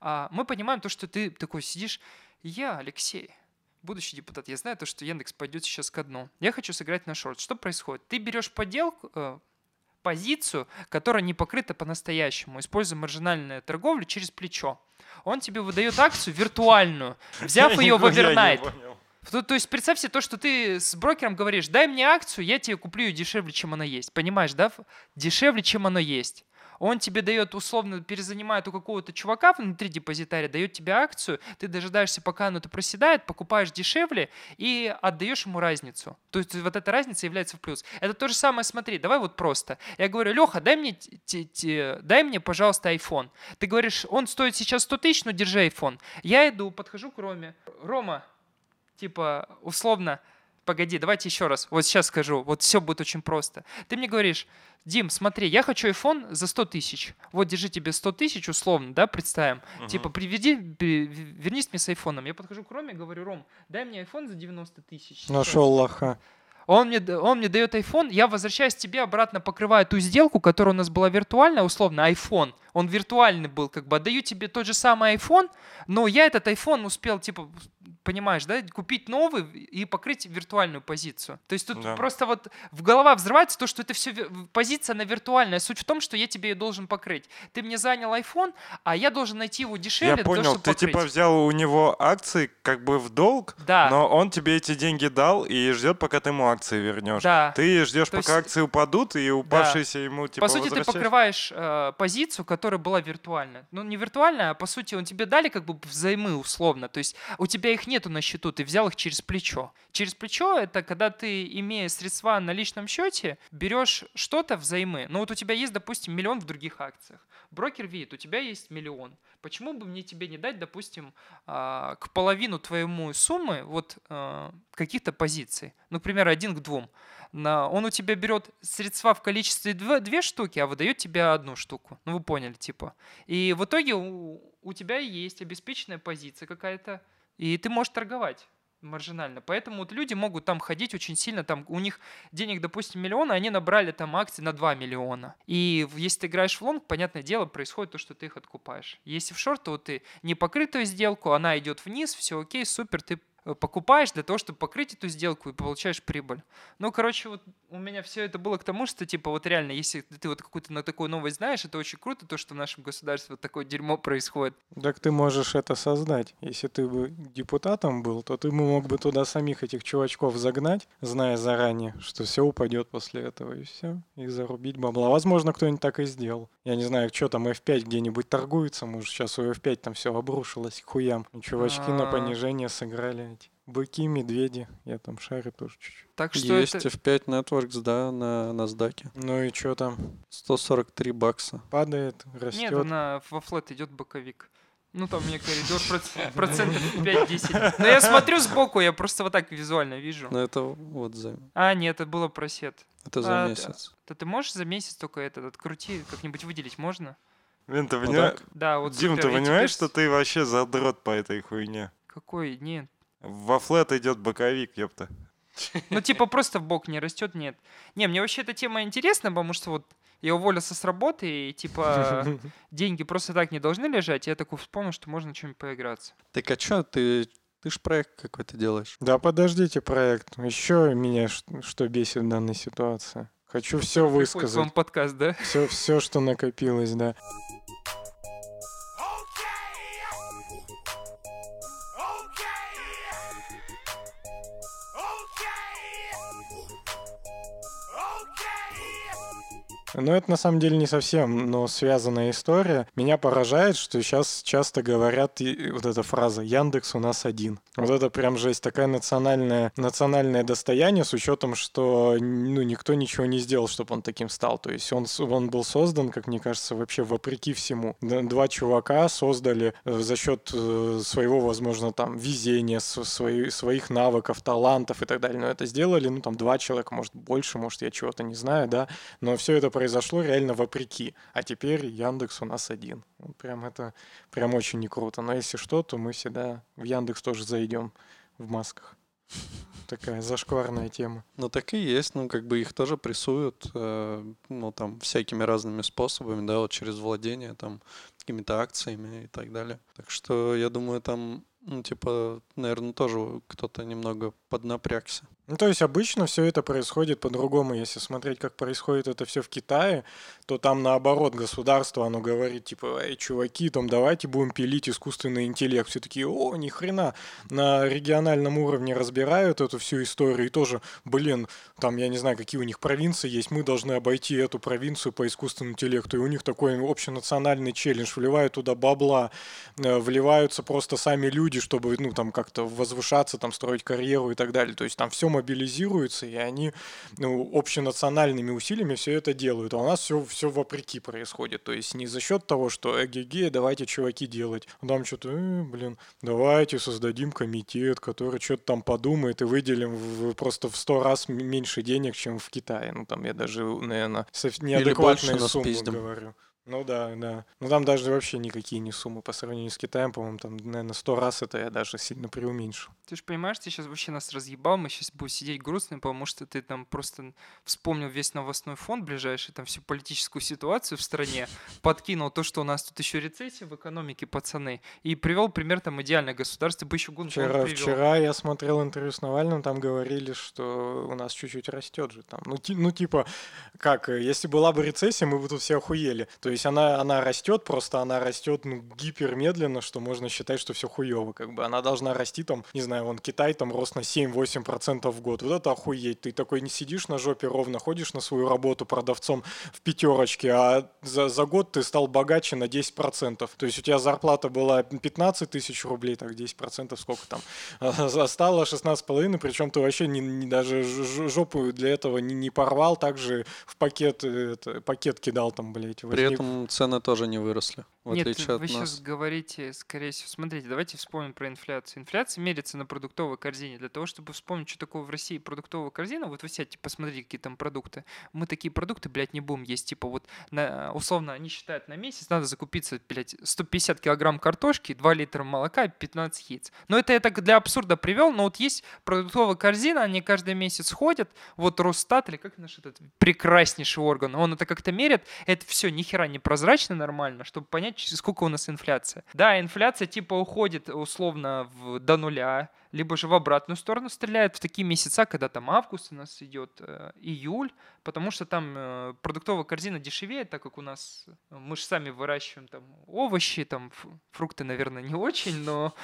А мы понимаем то, что ты такой сидишь, я, Алексей, будущий депутат, я знаю то, что Яндекс пойдет сейчас ко дну. Я хочу сыграть на шорт. Что происходит? Ты берешь поделку, э, позицию, которая не покрыта по-настоящему, используя маржинальную торговлю через плечо. Он тебе выдает акцию виртуальную, (laughs) взяв ее в овернайт. То, то есть представь себе то, что ты с брокером говоришь, дай мне акцию, я тебе куплю ее дешевле, чем она есть. Понимаешь, да? Дешевле, чем она есть. Он тебе дает, условно, перезанимает у какого-то чувака внутри депозитария, дает тебе акцию, ты дожидаешься, пока оно это проседает, покупаешь дешевле и отдаешь ему разницу. То есть вот эта разница является в плюс. Это то же самое, смотри, давай вот просто. Я говорю, Леха, дай мне, т- т- т- дай мне, пожалуйста, iPhone. Ты говоришь, он стоит сейчас 100 тысяч, но держи iPhone. Я иду, подхожу к Роме. Рома, типа, условно, погоди, давайте еще раз, вот сейчас скажу, вот все будет очень просто. Ты мне говоришь, Дим, смотри, я хочу iPhone за 100 тысяч. Вот, держи тебе 100 тысяч, условно, да, представим. Типа, приведи, при- вернись мне с айфоном. Я подхожу к Роме, говорю, Ром, дай мне iPhone за 90 тысяч. Нашел лоха. Он мне, он мне дает iPhone, я возвращаюсь тебе обратно, покрываю ту сделку, которая у нас была виртуальная, условно, iPhone. Он виртуальный был, как бы отдаю тебе тот же самый iPhone, но я этот iPhone успел, типа, понимаешь, да, купить новый и покрыть виртуальную позицию. То есть тут Да. просто вот в голова взрывается то, что это все позиция на виртуальная. Суть в том, что я тебе ее должен покрыть. Ты мне занял iPhone, а я должен найти его дешевле, Я понял, чтобы ты типа покрыть. взял у него акции как бы в долг, Да. но он тебе эти деньги дал и ждет, пока ты ему акции вернешь. Да. Ты ждешь, То пока есть- акции упадут, и упавшиеся ему типа по сути, ты покрываешь э, позицию, которая была виртуальная. Ну, не виртуальная, а по сути, он тебе дали как бы взаймы условно. То есть у тебя их нету на счету, ты взял их через плечо. Через плечо это когда ты, имея средства на личном счете, берешь что-то взаймы. Ну, вот у тебя есть, допустим, миллион в других акциях. Брокер видит, у тебя есть миллион. Почему бы мне тебе не дать, допустим, а, к половину твоему суммы вот а, каких-то позиций? Ну, к примеру, один к двум. Он у тебя берет средства в количестве дв- две штуки, а выдает тебе одну штуку. Ну, вы поняли, типа. И в итоге у тебя есть обеспеченная позиция какая-то, и ты можешь торговать маржинально. Поэтому вот люди могут там ходить очень сильно, там у них денег, допустим, миллион, а они набрали там акции на 2 миллиона. И если ты играешь в лонг, понятное дело, происходит то, что ты их откупаешь. Если в шорт, то ты не покрытую сделку, она идет вниз, все окей, супер, ты покупаешь для того, чтобы покрыть эту сделку и получаешь прибыль. Ну, короче, вот у меня все это было к тому, что, типа, вот реально, если ты вот какую-то на такую новость знаешь, это очень круто, то, что в нашем государстве вот такое дерьмо происходит. Так ты можешь это создать. Если ты бы депутатом был, то ты мог бы туда самих этих чувачков загнать, зная заранее, что все упадет после этого, и все, и зарубить бабла. Возможно, кто-нибудь так и сделал. Я не знаю, что там F5 где-нибудь торгуется, может, сейчас у F5 там все обрушилось к хуям. Чувачки на А. понижение сыграли. Быки, медведи, я там шарю тоже чуть-чуть. Так что Есть это... F5 Networks, да, на NASDAQ. Ну и что там? 143 бакса. Падает, Нет, растет. она во флет идет боковик. Ну, там меня коридор (laughs) проц- процентов 5-10. Но я смотрю сбоку, я просто вот так визуально вижу. Но это вот за, А, нет, это было просед. это за А, месяц. То ты можешь за месяц только этот открути, как-нибудь выделить можно? Блин, ты Вот понимаешь? Да, вот Дим, супер. ты понимаешь, что ты вообще задрот по этой хуйне? Какой? Нет. Во флет идет боковик, ёпта. Ну, типа, просто в бок не растет, нет. Не, мне вообще эта тема интересна, потому что вот я уволился с работы, и, типа, (laughs) деньги просто так не должны лежать. Я такой вспомнил, что можно чем-нибудь поиграться. Так а чё, ты, ты ж проект какой-то делаешь. Да подождите проект. Еще меня что бесит в данной ситуации. Хочу все к вам высказать. подкаст, да? Все, все, что накопилось, да. Но это на самом деле не совсем, но связанная история. Меня поражает, что сейчас часто говорят вот эта фраза «Яндекс у нас один». Вот это прям жесть, такая национальная, национальное достояние с учетом, что ну, никто ничего не сделал, чтобы он таким стал. То есть он, он был создан, как мне кажется, вообще вопреки всему. Два чувака создали э, за счет э, своего, возможно, там везения, свои- своих навыков, талантов и так далее. Но это сделали, ну, там, два человека, может, больше, может, я чего-то не знаю, да. Но все это произошло реально вопреки. А теперь Яндекс у нас один. Прям это прям очень не круто. Но если что, то мы всегда в Яндекс тоже зайдем в масках. Такая зашкварная тема. Ну так и есть, ну как бы их тоже прессуют, э, ну там всякими разными способами, да, вот через владение, там, какими-то акциями и так далее. Так что я думаю, там, ну типа, наверное, тоже кто-то немного поднапрягся. Ну, то есть обычно все это происходит по-другому. Если смотреть, как происходит это все в Китае, то там наоборот государство, оно говорит, типа, эй, чуваки, там давайте будем пилить искусственный интеллект. Все такие, о, ни хрена. На региональном уровне разбирают эту всю историю и тоже, блин, там, я не знаю, какие у них провинции есть, мы должны обойти эту провинцию по искусственному интеллекту. И у них такой общенациональный челлендж, вливают туда бабла, э, вливаются просто сами люди, чтобы, ну, там, как-то возвышаться, там, строить карьеру и так далее. То есть там все мобилизируется, и они ну, общенациональными усилиями все это делают. А у нас все, все вопреки происходит. То есть не за счет того, что эгеге, давайте, чуваки, делать. А там что-то, э, блин, давайте создадим комитет, который что-то там подумает и выделим в- просто в сто раз меньше денег, чем в Китае. Ну, там я даже, наверное, неадекватные суммы говорю. Ну да, да. Ну там даже вообще никакие не суммы по сравнению с Китаем, по-моему, там, наверное, сто раз это я даже сильно преуменьшил. Ты же понимаешь, ты сейчас вообще нас разъебал, мы сейчас будем сидеть грустно, потому что ты там просто вспомнил весь новостной фонд ближайший, там всю политическую ситуацию в стране, (laughs) подкинул то, что у нас тут еще рецессия в экономике, пацаны, и привел пример там идеальное государство, бы еще гонку Вчера, вчера я смотрел интервью с Навальным, там говорили, что у нас чуть-чуть растет же там. Ну, ти- ну типа, как, если была бы рецессия, мы бы тут все охуели. То есть она, она растет, просто она растет ну, гипермедленно, что можно считать, что все хуево. Как бы она должна расти там, не знаю, вон Китай там рост на 7-8% в год. Вот это охуеть. Ты такой не сидишь на жопе ровно, ходишь на свою работу продавцом в пятерочке, а за, за год ты стал богаче на 10%. То есть у тебя зарплата была 15 тысяч рублей, так 10% сколько там? А стало 16,5, причем ты вообще не, не даже жопу для этого не, не порвал, также в пакет, э, это, пакет кидал там, блядь. При возьми- этом цены тоже не выросли, в Нет, отличие вы от сейчас нас. говорите, скорее всего, смотрите, давайте вспомним про инфляцию. Инфляция мерится на продуктовой корзине. Для того, чтобы вспомнить, что такое в России продуктовая корзина, вот вы сядьте, посмотрите, какие там продукты. Мы такие продукты, блядь, не будем есть. Типа вот, на, условно, они считают, на месяц надо закупиться, блядь, 150 килограмм картошки, 2 литра молока, 15 яиц. Но это я так для абсурда привел, но вот есть продуктовая корзина, они каждый месяц ходят, вот Росстат, или как наш этот прекраснейший орган, он это как-то мерит, это все нихера не прозрачно нормально, чтобы понять, сколько у нас инфляция. Да, инфляция типа уходит условно в, до нуля, либо же в обратную сторону стреляет в такие месяца, когда там август у нас идет, э, июль, потому что там э, продуктовая корзина дешевеет, так как у нас э, мы же сами выращиваем там овощи, там фрукты, наверное, не очень, но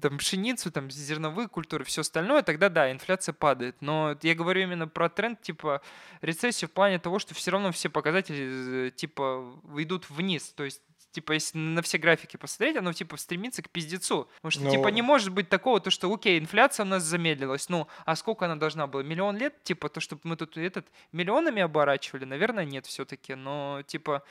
там пшеницу, там зерновые культуры, все остальное, тогда да, инфляция падает. Но я говорю именно про тренд типа рецессии в плане того, что все равно все показатели типа идут вниз, то есть типа, если на все графики посмотреть, оно, типа, стремится к пиздецу. Потому что, Ну. типа, не может быть такого, то, что, окей, инфляция у нас замедлилась, ну, а сколько она должна была? Миллион лет? Типа, то, чтобы мы тут этот миллионами оборачивали? Наверное, нет все-таки, но, типа,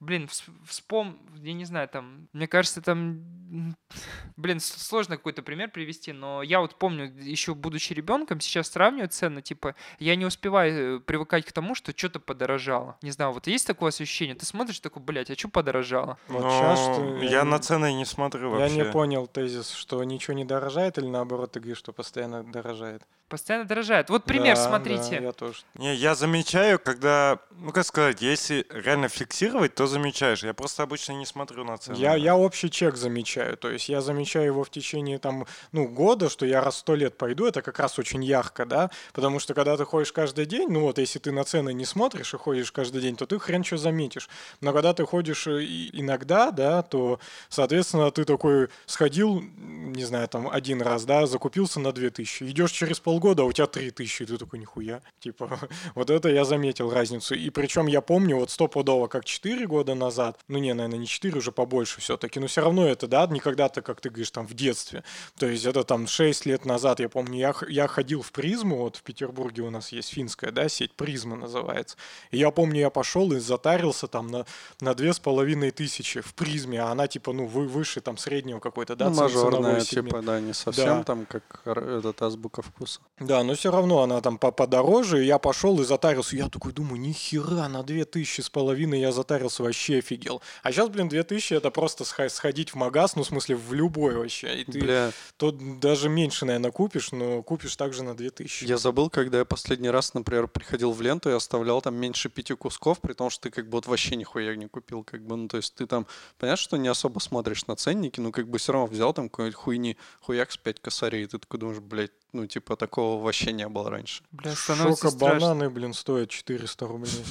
блин, вс- вспом... Я не знаю, там, мне кажется, там, (laughs) блин, сложно какой-то пример привести, но я вот помню, еще будучи ребенком, сейчас сравниваю цены, типа, я не успеваю э, привыкать к тому, что что-то подорожало. Не знаю, вот есть такое ощущение? Ты смотришь такой, блядь, а что подорожало? Вот Но щас что я на цены не смотрю Я вообще. не понял тезис, что ничего не дорожает, или наоборот ты говоришь, что постоянно дорожает. Постоянно дорожает. Вот пример, Да, смотрите. да, я тоже. Не, я замечаю, когда, ну как сказать, если реально фиксировать, то замечаешь. Я просто обычно не смотрю на цены. Я, я общий чек замечаю. То есть я замечаю его в течение там, ну, года, что я раз сто лет пойду, это как раз очень ярко, да. Потому что когда ты ходишь каждый день, ну вот если ты на цены не смотришь и ходишь каждый день, то ты хрен что заметишь. Но когда ты ходишь э, иногда, да, то, соответственно, ты такой сходил, не знаю, там один раз, да, закупился на 2000. Идешь через полгода, а у тебя 3000, и ты такой, нихуя. Типа, (laughs) вот это я заметил разницу. И причем я помню вот стопудово, как 4 года назад, ну не, наверное, не 4, уже побольше все-таки, но все равно это, да, не когда-то, как ты говоришь, там в детстве. То есть это там 6 лет назад, я помню, я, я ходил в Prisma, вот в Петербурге у нас есть финская, да, сеть Prisma называется. И я помню, я пошел и затарился там на, на две с половиной тысячи в Prisma, а она типа, ну, вы, выше там среднего какой-то, да, ну, мажорная, типа, да, не совсем Да. там, как этот азбука вкуса. Да, но все равно она там по- подороже, и я пошел и затарился. Я такой думаю, нихера, на 2000 с половиной я затарился, вообще офигел. А сейчас, блин, 2000 это просто сходить в магаз, ну, в смысле, в любой вообще. И ты Бля, тут даже меньше, наверное, купишь, но купишь также на 2000. я забыл, когда я последний раз, например, приходил в ленту и оставлял там меньше пяти кусков, при том, что ты как бы вот вообще нихуя не купил, как бы, ну, то есть ты там, понятно, что не особо смотришь на ценники, но как бы все равно взял там какой-нибудь хуйни, хуяк с 5 косарей, и ты такой думаешь, блядь, ну, типа, такого вообще не было раньше. Бля, Шока страшно. бананы, блин, стоят 400 рублей.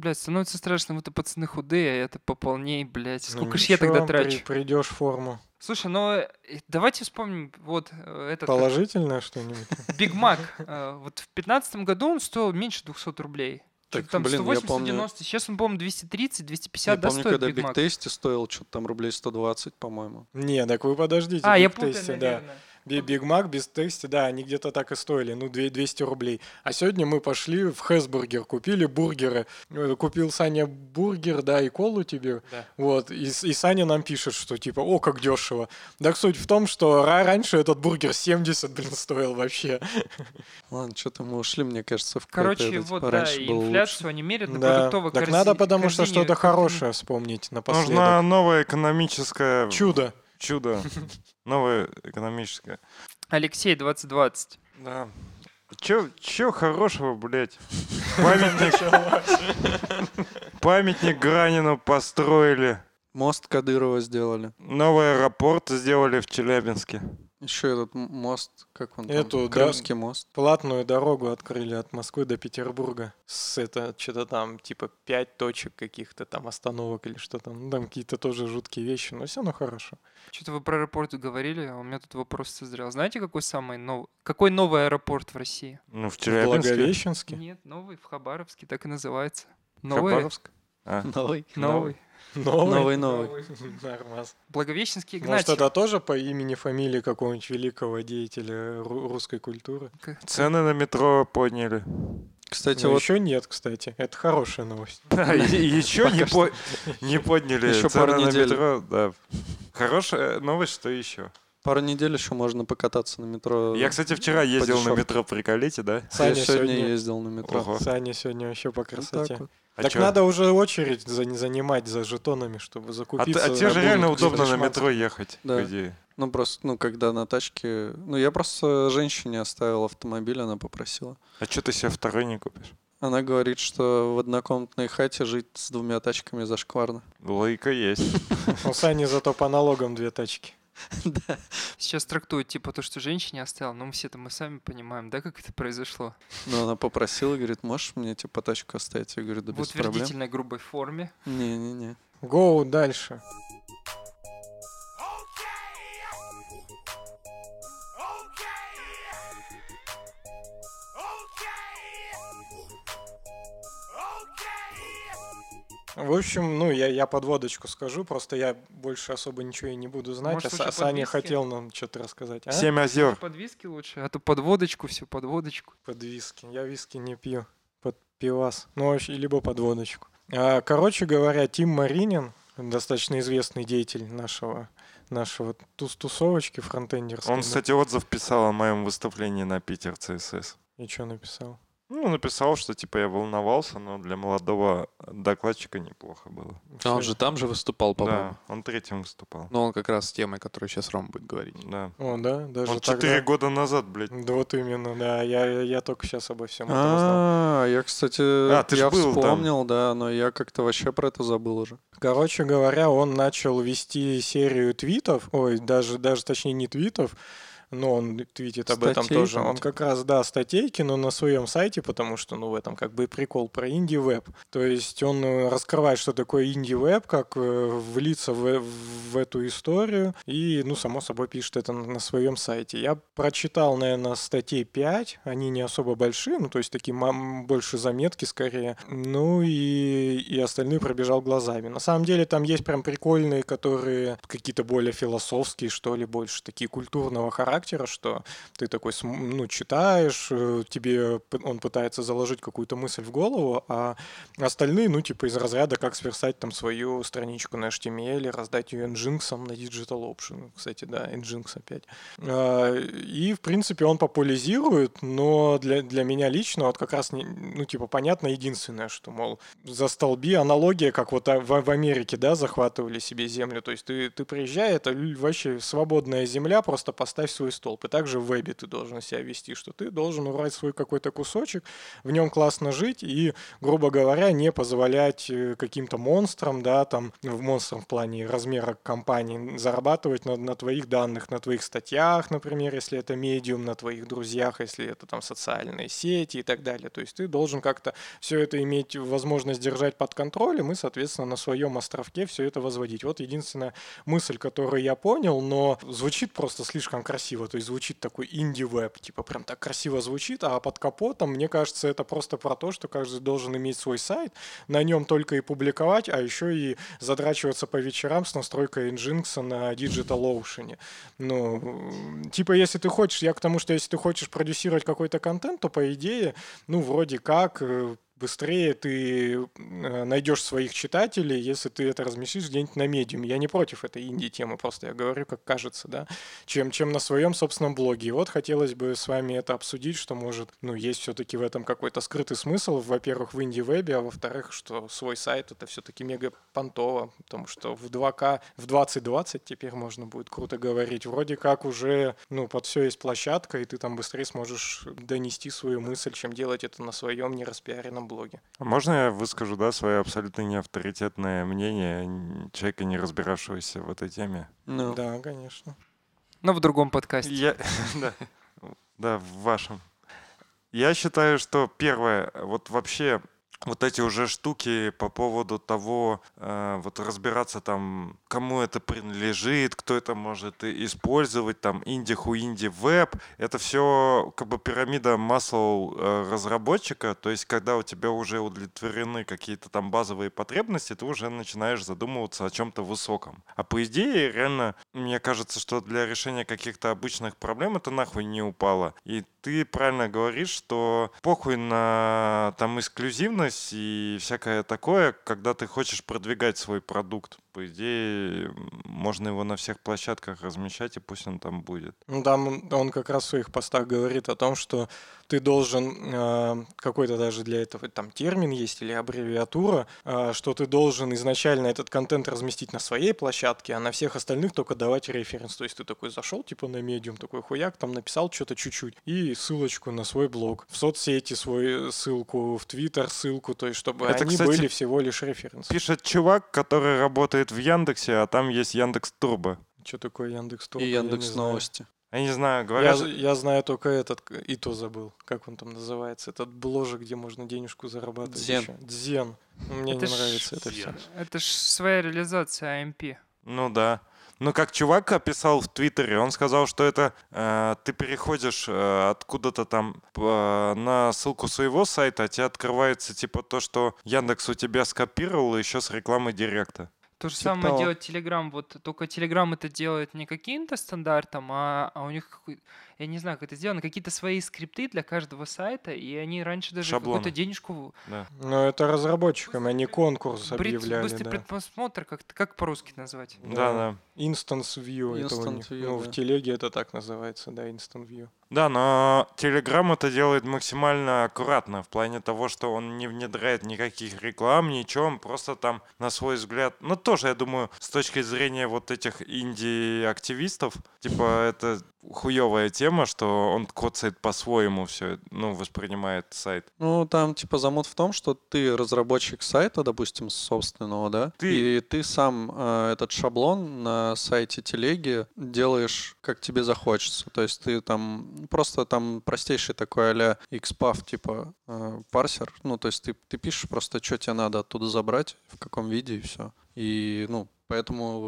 Блядь, становится страшно, вот пацаны худые, а это пополней, блядь. Ну, Сколько ж я тогда ничего, при- трачу? Придешь в форму. Слушай, ну э, давайте вспомним вот э, этот как- Положительное что-нибудь? (laughs) Биг Мак. э, Вот в 2015 году он стоил меньше 200 рублей. Так, Что-то там блин, я 180, помню- 90. Сейчас он, по-моему, 230, 250, я да, помню, стоит когда Биг? Тейсти стоил что-то там рублей 120, по-моему. Не, так вы подождите. А, я Тейсти, да. наверное. Би- Биг Мак без тести, да, они где-то так и стоили, ну, две- 200 рублей. А сегодня мы пошли в Hesburger, купили бургеры. Э, Купил Саня бургер, да, и колу тебе. Да. Вот, и, и Саня нам пишет, что типа, о, как дешево. Так суть в том, что ра- раньше этот бургер 70, блин, стоил вообще. (laughs) Ладно, что-то мы ушли, мне кажется, в Короче, этот, вот, да, раньше и было лучше. инфляцию они мерят на Да. продуктовой Так корзи- надо, потому что корзине что-то как-то не- хорошее вспомнить напоследок. Нужно новое экономическое... Чудо. Чудо. (laughs) Новое экономическое. Алексей 2020. Да. Чё, чё хорошего, блядь? Памятник, памятник Гранину построили. Мост Кадырова сделали. Новый аэропорт сделали в Челябинске. Еще этот мост, как он Эту, там? да. Крымский мост. Платную дорогу открыли от Москвы до Петербурга. С это что-то там, типа, пять точек каких-то там остановок или что там. Ну, там какие-то тоже жуткие вещи, но все равно хорошо. Что-то вы про аэропорт говорили, а у меня тут вопрос созрел. Знаете, какой самый новый... Какой новый аэропорт в России? Ну, в В Челябинске. Благовещенске. Нет, новый в Хабаровске, так и называется. Новый. Хабаровск? А. Новый. Новый. Новый. Новый, новый. (laughs) Нормас. Благовещенский Может, Игнатьев. это тоже по имени, фамилии какого-нибудь великого деятеля ру- русской культуры? К- Цены на метро подняли. Кстати, Но вот еще нет, кстати. Это хорошая новость. Да, еще не, по- не подняли Еще цены пару на недель. метро. Да. Хорошая новость, что еще? пару недель еще можно покататься на метро. Я, кстати, вчера ездил на метро, приколите, да? Я Саня сегодня сегодня- ездил на метро. Ого. Саня сегодня вообще по красоте. вот. А так чё? надо уже очередь за- занимать за жетонами, чтобы А, закупиться. а тебе же реально удобно на метро ехать, Да. по идее. Ну, просто, ну, когда на тачке... Ну, я просто женщине оставил автомобиль, она попросила. А что ты себе второй не купишь? Она говорит, что в однокомнатной хате жить с двумя тачками зашкварно. Логика есть. (laughs) У Сани зато по налогам две тачки. (laughs) Да. Сейчас трактуют, типа, то, что женщине оставил, но мы все-то мы сами понимаем, да, как это произошло? Но она попросила, говорит, можешь мне типа тачку оставить? Я говорю, да В без проблем. утвердительной грубой форме. Не-не-не. Гоу дальше. В общем, ну, я, я подводочку скажу, просто я больше особо ничего и не буду знать. Может, а Саня подвески? хотел нам что-то рассказать. А? Семь озер. Под виски лучше, а то под водочку все, под водочку. Под виски. Я виски не пью. Под пивас. Ну, вообще, либо под водочку. А, короче говоря, Тим Маринин, достаточно известный деятель нашего, нашего тус тусовочки фронтендерской. Он, кстати, отзыв писал о моем выступлении на Питер ЦСС. И что написал? Ну, написал, что типа я волновался, но для молодого докладчика неплохо было. А он же там же выступал, по-моему. Да, он третьим выступал. Но он как раз с темой, которую сейчас Ром будет говорить. Да. О, да, даже Он тогда- четыре года назад, блядь. Да вот именно, да. Я, я, я только сейчас обо всем этом узнал. А, я, кстати, А, ты я был там. вспомнил, да, но я как-то вообще про это забыл уже. Короче говоря, он начал вести серию твитов, ой, даже, даже точнее не твитов, но он твитит об этом тоже. Он как раз, да, статейки, но на своем сайте, потому что, ну, в этом как бы прикол про инди-веб. То есть он э, раскрывает, что такое инди-веб, как э, влиться в, в эту историю, и, ну, само собой, пишет это на, на своем сайте. Я прочитал, наверное, статей 5, они не особо большие, ну, то есть такие мам- больше заметки скорее. Ну, и, и остальные пробежал глазами. На самом деле там есть прям прикольные, которые какие-то более философские, что ли, больше такие культурного характера, что ты такой, ну, читаешь, э, тебе он пытается заложить какую-то мысль в голову, а остальные, ну, типа из разряда, как сверстать там свою страничку на HTML, раздать ее Nginx на Digital Option. Кстати, да, Nginx опять. А, И, в принципе, он популяризирует, но для, для меня лично вот как раз, ну, типа, понятно единственное, что, мол, за столби аналогия, как вот а, в, в Америке, да, захватывали себе землю. То есть ты, ты приезжай, это вообще свободная земля, просто поставь свой столб. И также в вебе ты должен себя вести, что ты должен урать свой какой-то кусочек, в нем классно жить и, грубо говоря, не позволять э, каким-то монстрам, да, там, монстрам в плане размера компании, зарабатывать на, на твоих данных, на твоих статьях, например, если это медиум, на твоих друзьях, если это там социальные сети и так далее. То есть ты должен как-то все это иметь возможность держать под контролем и, соответственно, на своем островке все это возводить. Вот единственная мысль, которую я понял, но звучит просто слишком красиво. То есть звучит такой инди-веб, типа прям так красиво звучит, а под капотом, мне кажется, это просто про то, что каждый должен иметь свой сайт, на нем только и публиковать, а еще и задрачиваться по вечерам с настройкой Nginx на Digital Ocean. Ну, типа, если ты хочешь, я к тому, что если ты хочешь продюсировать какой-то контент, то, по идее, ну, вроде как, э, быстрее ты э, найдешь своих читателей, если ты это разместишь где-нибудь на медиуме. Я не против этой инди-темы, просто я говорю, как кажется, да, чем, чем на своем собственном блоге. И вот хотелось бы с вами это обсудить, что, может, ну, есть все-таки в этом какой-то скрытый смысл, во-первых, в инди-вебе, а во-вторых, что свой сайт это все-таки мега понтово, потому что в 2К, в 2020 теперь можно будет круто говорить. Вроде как уже, ну, под все есть площадка, и ты там быстрее сможешь донести свою мысль, чем делать это на своем нераспиаренном блоге. А можно я выскажу, да, свое абсолютно неавторитетное мнение человека, не разбиравшегося в этой теме? Ну, Да, конечно. Но в другом подкасте. Я... (laughs) да. да, в вашем. Я считаю, что первое, вот вообще вот эти уже штуки по поводу того, э, вот разбираться там, кому это принадлежит, кто это может использовать, там, инди-ху, инди-веб, это все как бы пирамида масл э, разработчика, то есть когда у тебя уже удовлетворены какие-то там базовые потребности, ты уже начинаешь задумываться о чем-то высоком. А по идее, реально, мне кажется, что для решения каких-то обычных проблем это нахуй не упало. И ты правильно говоришь, что похуй на там эксклюзивность и всякое такое, когда ты хочешь продвигать свой продукт. По идее, можно его на всех площадках размещать, и пусть он там будет. Ну, там он как раз в своих постах говорит о том, что ты должен, э, какой-то даже для этого там термин есть или аббревиатура, э, что ты должен изначально этот контент разместить на своей площадке, а на всех остальных только давать референс. То есть ты такой зашел, типа на медиум, такой хуяк, там написал что-то чуть-чуть, и ссылочку на свой блог. В соцсети свою ссылку, в Твиттер ссылку, то есть чтобы Это, они кстати, были всего лишь референс. Пишет чувак, который работает в Яндексе, а там есть Яндекс Турбо. Что такое Яндекс Турбо? И я не Яндекс знаю. Новости. Я не знаю, Я, говорят... з- я знаю только этот, и то забыл, как он там называется, этот бложек, где можно денежку зарабатывать. Дзен. ещё. Дзен. Мне Это не ж- нравится это все. Это ж своя реализация AMP. Ну да. Ну, как чувак описал в Твиттере, он сказал, что это э, ты переходишь э, откуда-то там э, на ссылку своего сайта, а тебе открывается типа то, что Яндекс у тебя скопировал еще с рекламы Директа. То же Типа самое того. делает Telegram. Вот только Telegram это делает не каким-то стандартом, а, а у них какой- я не знаю, как это сделано, какие-то свои скрипты для каждого сайта, и они раньше даже Шаблоны. какую-то денежку Да. Но это разработчикам, они конкурс Брит- объявляли, быстрый да. предпосмотр, как, как по-русски назвать? Да, да. Instance View, это у Instant них. View, ну, да. в телеге это так называется, да, Instant View. Да, но Telegram это делает максимально аккуратно в плане того, что он не внедряет никаких реклам, ничего, он просто там на свой взгляд, ну тоже, я думаю, с точки зрения вот этих инди-активистов, типа это хуевая тема, что он коцает по-своему все, ну, воспринимает сайт. Ну, там, типа, замут в том, что ты разработчик сайта, допустим, собственного, да, Ты- и ты сам э, этот шаблон на сайте телеги делаешь, как тебе захочется. То есть ты там просто там простейший такой а-ля XPath, типа, э, парсер. Ну, то есть ты, ты пишешь просто, что тебе надо оттуда забрать, в каком виде, и все. И, ну, поэтому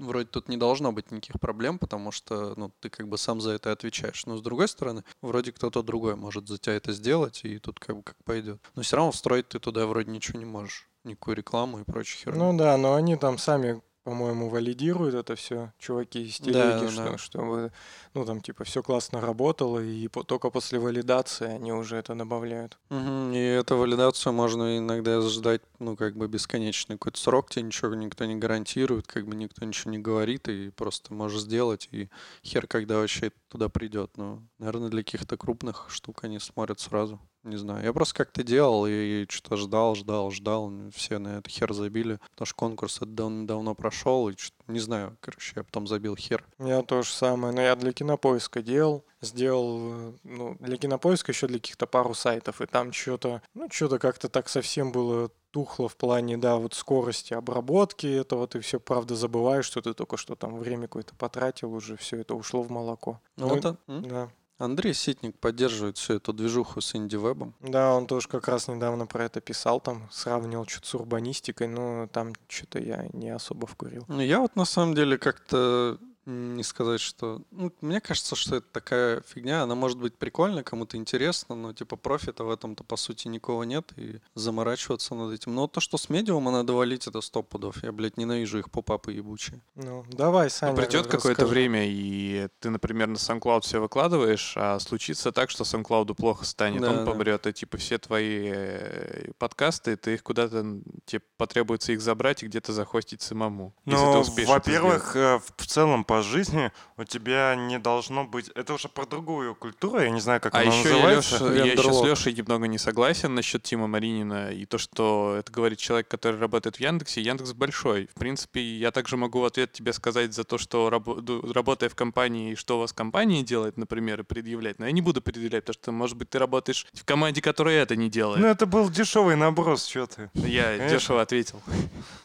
вроде тут не должно быть никаких проблем, потому что, ну, ты как бы сам за это отвечаешь. Но с другой стороны, вроде кто-то другой может за тебя это сделать, и тут как бы как пойдет. Но все равно встроить ты туда вроде ничего не можешь. Никакую рекламу и прочую херню. Ну да, но они там сами, по-моему, валидируют это все, чуваки из телеги, да, что, да. чтобы, ну там типа все классно работало, и по- только после валидации они уже это добавляют. Мгм, И эту валидацию можно иногда ждать, ну, как бы бесконечный какой-то срок, тебе ничего никто не гарантирует, как бы никто ничего не говорит, и просто можешь сделать, и хер когда вообще туда придет. Ну, наверное, для каких-то крупных штук они смотрят сразу. Не знаю. Я просто как-то делал и что-то ждал, ждал, ждал. Все на это хер забили. Потому что конкурс это дав- давно прошел. И не знаю, короче, я потом забил хер. Я то же самое, но я для кинопоиска делал, сделал, э, ну, для кинопоиска еще для каких-то пару сайтов, и там что-то, ну, что-то как-то так совсем было тухло в плане, да, вот скорости обработки этого, ты все, правда, забываешь, что ты только что там время какое-то потратил, уже все это ушло в молоко. Ну, Ну, вот, а? Да. Андрей Ситник поддерживает всю эту движуху с инди-вебом. Да, он тоже как раз недавно про это писал, там сравнивал что-то с урбанистикой, но там что-то я не особо вкурил. Ну, я вот на самом деле как-то не сказать, что... Ну, мне кажется, что это такая фигня. Она может быть прикольна, кому-то интересно, но типа профита в этом-то по сути никого нет, и заморачиваться над этим. Но то, что с медиума надо валить, это сто пудов. Я, блядь, ненавижу их попапы ебучие. Ну, давай, Саня, придет какое-то время, и ты, например, на SoundCloud все выкладываешь, а случится так, что SoundCloud плохо станет, Да, он да. помрет, и типа все твои э, подкасты, ты их куда-то, тебе потребуется их забрать и где-то захостить самому. если ты Ну, во-первых, э, в в целом по жизни у тебя не должно быть... Это уже про другую культуру, я не знаю, как А она еще я, называется. Лёша, я еще с. Лешей немного не согласен насчет Тима Маринина и то, что это говорит человек, который работает в Яндексе. Яндекс большой. В принципе, я также могу в ответ тебе сказать за то, что ду- работая в компании, и что у вас компания делает, например, и предъявлять. Но я не буду предъявлять, потому что, может быть, ты работаешь в команде, которая это не делает. Ну, это был дешевый наброс, что ты. я конечно. дешево ответил.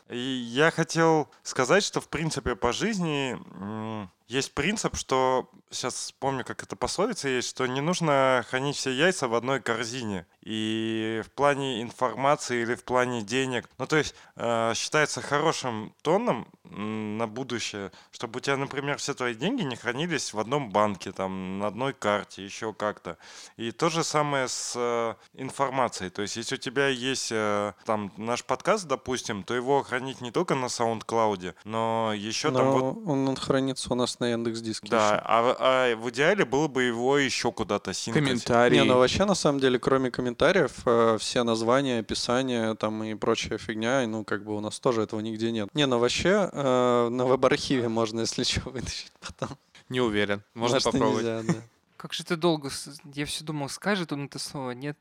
И я хотел сказать, что в принципе по жизни есть принцип, что сейчас вспомню, как это пословица есть, что не нужно хранить все яйца в одной корзине. И в плане информации или в плане денег. Ну, то есть э, считается хорошим тоном на будущее, чтобы у тебя, например, все твои деньги не хранились в одном банке, там, на одной карте, еще как-то. И то же самое с э, информацией. То есть, если у тебя есть э, там наш подкаст, допустим, то его хранить не только на SoundCloud, но еще там Но вот. он, он хранится у нас на Яндекс Диске. Да, а, а в идеале было бы его еще куда-то синкать. Комментарии. Не, ну вообще, на самом деле, кроме комментариев, э, все названия, описания там и прочая фигня, и, ну, как бы у нас тоже этого нигде нет. Не, ну вообще, э, на веб-архиве можно, если (laughs) что, вытащить потом. Не уверен. Можно Может, попробовать. нельзя, да. (laughs) Как же ты долго... Я все думал, скажет он это слово. Нет.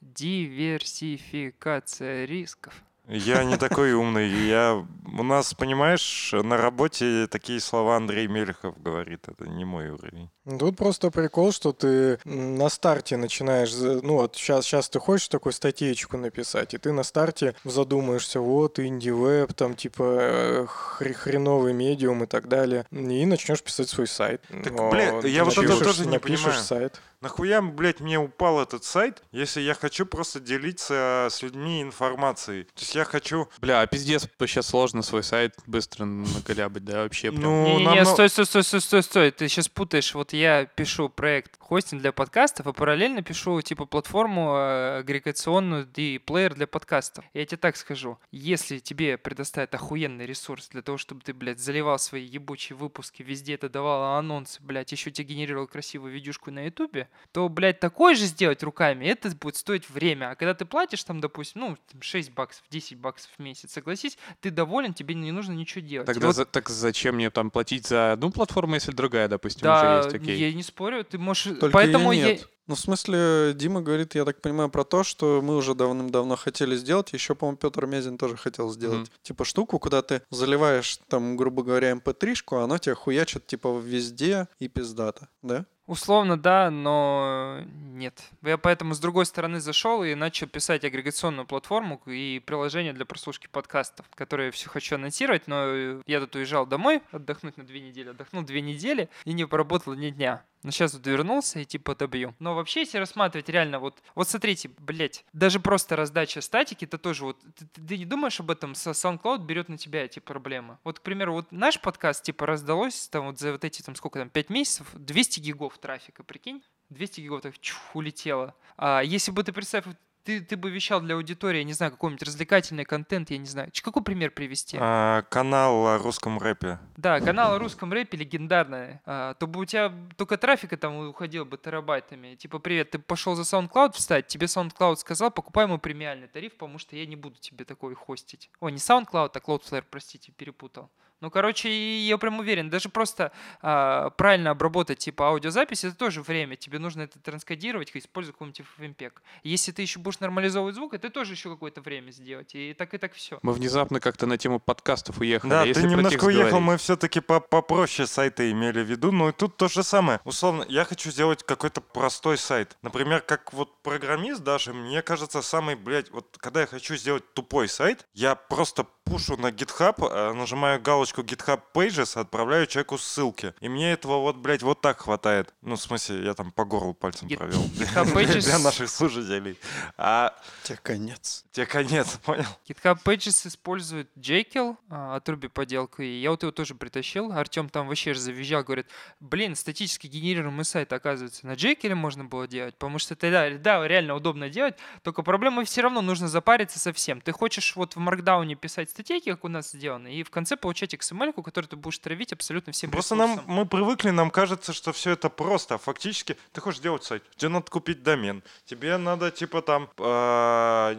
Диверсификация рисков. Я не такой умный. Я... У нас, понимаешь, на работе такие слова Андрей Мелехов говорит. Это не мой уровень. Тут просто прикол, что ты на старте начинаешь, ну вот сейчас, сейчас ты хочешь такую статейку написать, и ты на старте задумаешься, вот инди-веб, там типа хр- хреновый медиум и так далее, и начнешь писать свой сайт. Так, бля, ты я вот это напишешь- тоже не напишешь понимаю. сайт. Нахуя, блядь, мне упал этот сайт, если я хочу просто делиться с людьми информацией? То есть я хочу... Бля, а пиздец, сейчас сложно свой сайт быстро наголябать, да, вообще прям. Ну, Не-не-не, намно- стой, стой, стой, стой, стой, стой. Ты сейчас путаешь. Вот я пишу проект хостинг для подкастов, а параллельно пишу типа платформу э, агрегационную и плеер для подкастов. Я тебе так скажу. Если тебе предоставят охуенный ресурс для того, чтобы ты, блядь, заливал свои ебучие выпуски, везде это давал анонсы, блядь, еще тебе генерировал красивую видюшку на ютубе, то, блядь, такое же сделать руками, это будет стоить время. А когда ты платишь там, допустим, ну, там, 6 баксов, 10 баксов в месяц, согласись, ты доволен, тебе не нужно ничего делать. Тогда вот за- так зачем мне там платить за одну платформу, если другая, допустим, да, уже есть, окей? я не спорю, ты можешь... Только Поэтому я я... нет. Ну, в смысле, Дима говорит, я так понимаю, про то, что мы уже давным-давно хотели сделать. Еще, по-моему, Петр Мезин тоже хотел сделать. Типа штуку, куда ты заливаешь, там, грубо говоря, mp3-шку, а оно тебе хуячит, типа, везде и пиздато, да? Условно, да, но нет. Я поэтому с другой стороны зашел и начал писать агрегационную платформу и приложение для прослушки подкастов, которые я все хочу анонсировать, но э, я тут уезжал домой отдохнуть на две недели, отдохнул две недели и не поработал ни дня. Но сейчас вот вернулся и типа добью. Но вообще, если рассматривать реально, вот, вот смотрите, блять, даже просто раздача статики, это тоже вот, ты, ты- не думаешь об этом, SoundCloud берет на тебя эти проблемы. Вот, к примеру, вот наш подкаст, типа, раздалось там вот за вот эти, там, сколько там, 5 месяцев, 200 гигов трафика, прикинь? 200 гигов так чух, улетело. А если бы ты представь, ты, ты бы вещал для аудитории, я не знаю, какой-нибудь развлекательный контент, я не знаю. Ч- Какой пример привести? а, канал о русском рэпе. Да, канал о русском рэпе легендарный. А, то бы у тебя только трафика там уходил бы терабайтами. Типа, привет, ты пошел за SoundCloud встать, тебе SoundCloud сказал, покупай мой премиальный тариф, потому что я не буду тебе такой хостить. Ой, не SoundCloud, а Cloudflare, простите, перепутал. Ну, короче, я прям уверен, даже просто а, правильно обработать типа аудиозапись, это тоже время. Тебе нужно это транскодировать, используя какой-нибудь FFmpeg. Если ты еще будешь нормализовывать звук, это тоже еще какое-то время сделать. И так и так все. Мы внезапно как-то на тему подкастов уехали. Да, а ты немножко уехал, говорить? мы все-таки попроще сайты имели в виду, но и тут то же самое. Условно, я хочу сделать какой-то простой сайт. Например, как вот программист даже, мне кажется, самый, блядь, вот когда я хочу сделать тупой сайт, я просто пушу на GitHub, э, нажимаю галочку GitHub Pages, отправляю человеку ссылки. И мне этого вот, блядь, вот так хватает. Ну, в смысле, я там по горлу пальцем Git- провел. (laughs) GitHub Pages- Для наших слушателей. А Тебе конец. тебе конец, (laughs) понял? GitHub Pages использует Jekyll а, от Ruby поделку, и я вот его тоже притащил. Артем там вообще же завизжал, говорит, блин, статически генерируемый сайт, оказывается, на Jekyll можно было делать, потому что тогда, да, реально удобно делать, только проблема все равно нужно запариться совсем. Ты хочешь вот в Markdown писать статейки, как у нас сделано, и в конце получать XML, которую ты будешь травить абсолютно всем Просто нам, ресурсом. мы привыкли, нам кажется, что все это просто. Фактически ты хочешь сделать сайт, тебе надо купить домен, тебе надо типа там, э,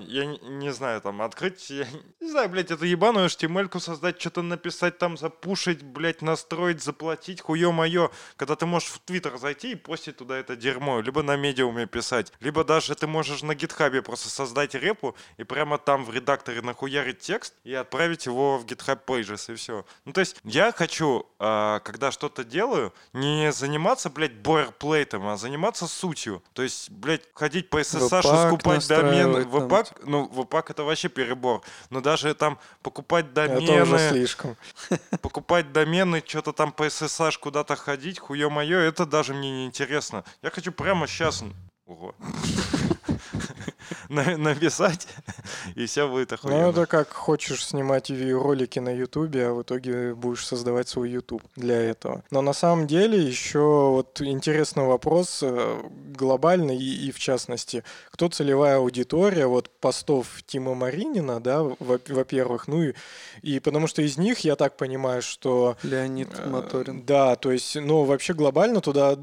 я не, не знаю, там открыть, я не знаю, блядь, эту ебаную HTML-ку создать, что-то написать там, запушить, блядь, настроить, заплатить, хуё моё. Когда ты можешь в Твиттер зайти и постить туда это дерьмо, либо на медиуме писать, либо даже ты можешь на гитхабе просто создать репу и прямо там в редакторе нахуярить текст и отправить его в GitHub Pages и все. Ну, то есть я хочу, а, когда что-то делаю, не заниматься, блядь, бойлерплейтом, а заниматься сутью. То есть, блядь, ходить по SSH, скупать домен. там, Webpack, ну, Webpack это вообще перебор. Но даже там покупать Это уже домены, слишком. (laughs) покупать домены, что-то там по SSH куда-то ходить, хуё моё, это даже мне не интересно. Я хочу прямо сейчас... Ого. На- Написать, (laughs) и все будет Ну, охуенно. это как хочешь снимать ролики на Ютубе, а в итоге будешь создавать свой Ютуб для этого. Но на самом деле еще вот интересный вопрос э, глобальный и, и в частности, кто целевая аудитория вот постов Тима Маринина, да, во- во-первых, ну и, и потому что из них, я так понимаю, что Леонид Э, Моторин. Да, то есть, ну, вообще глобально туда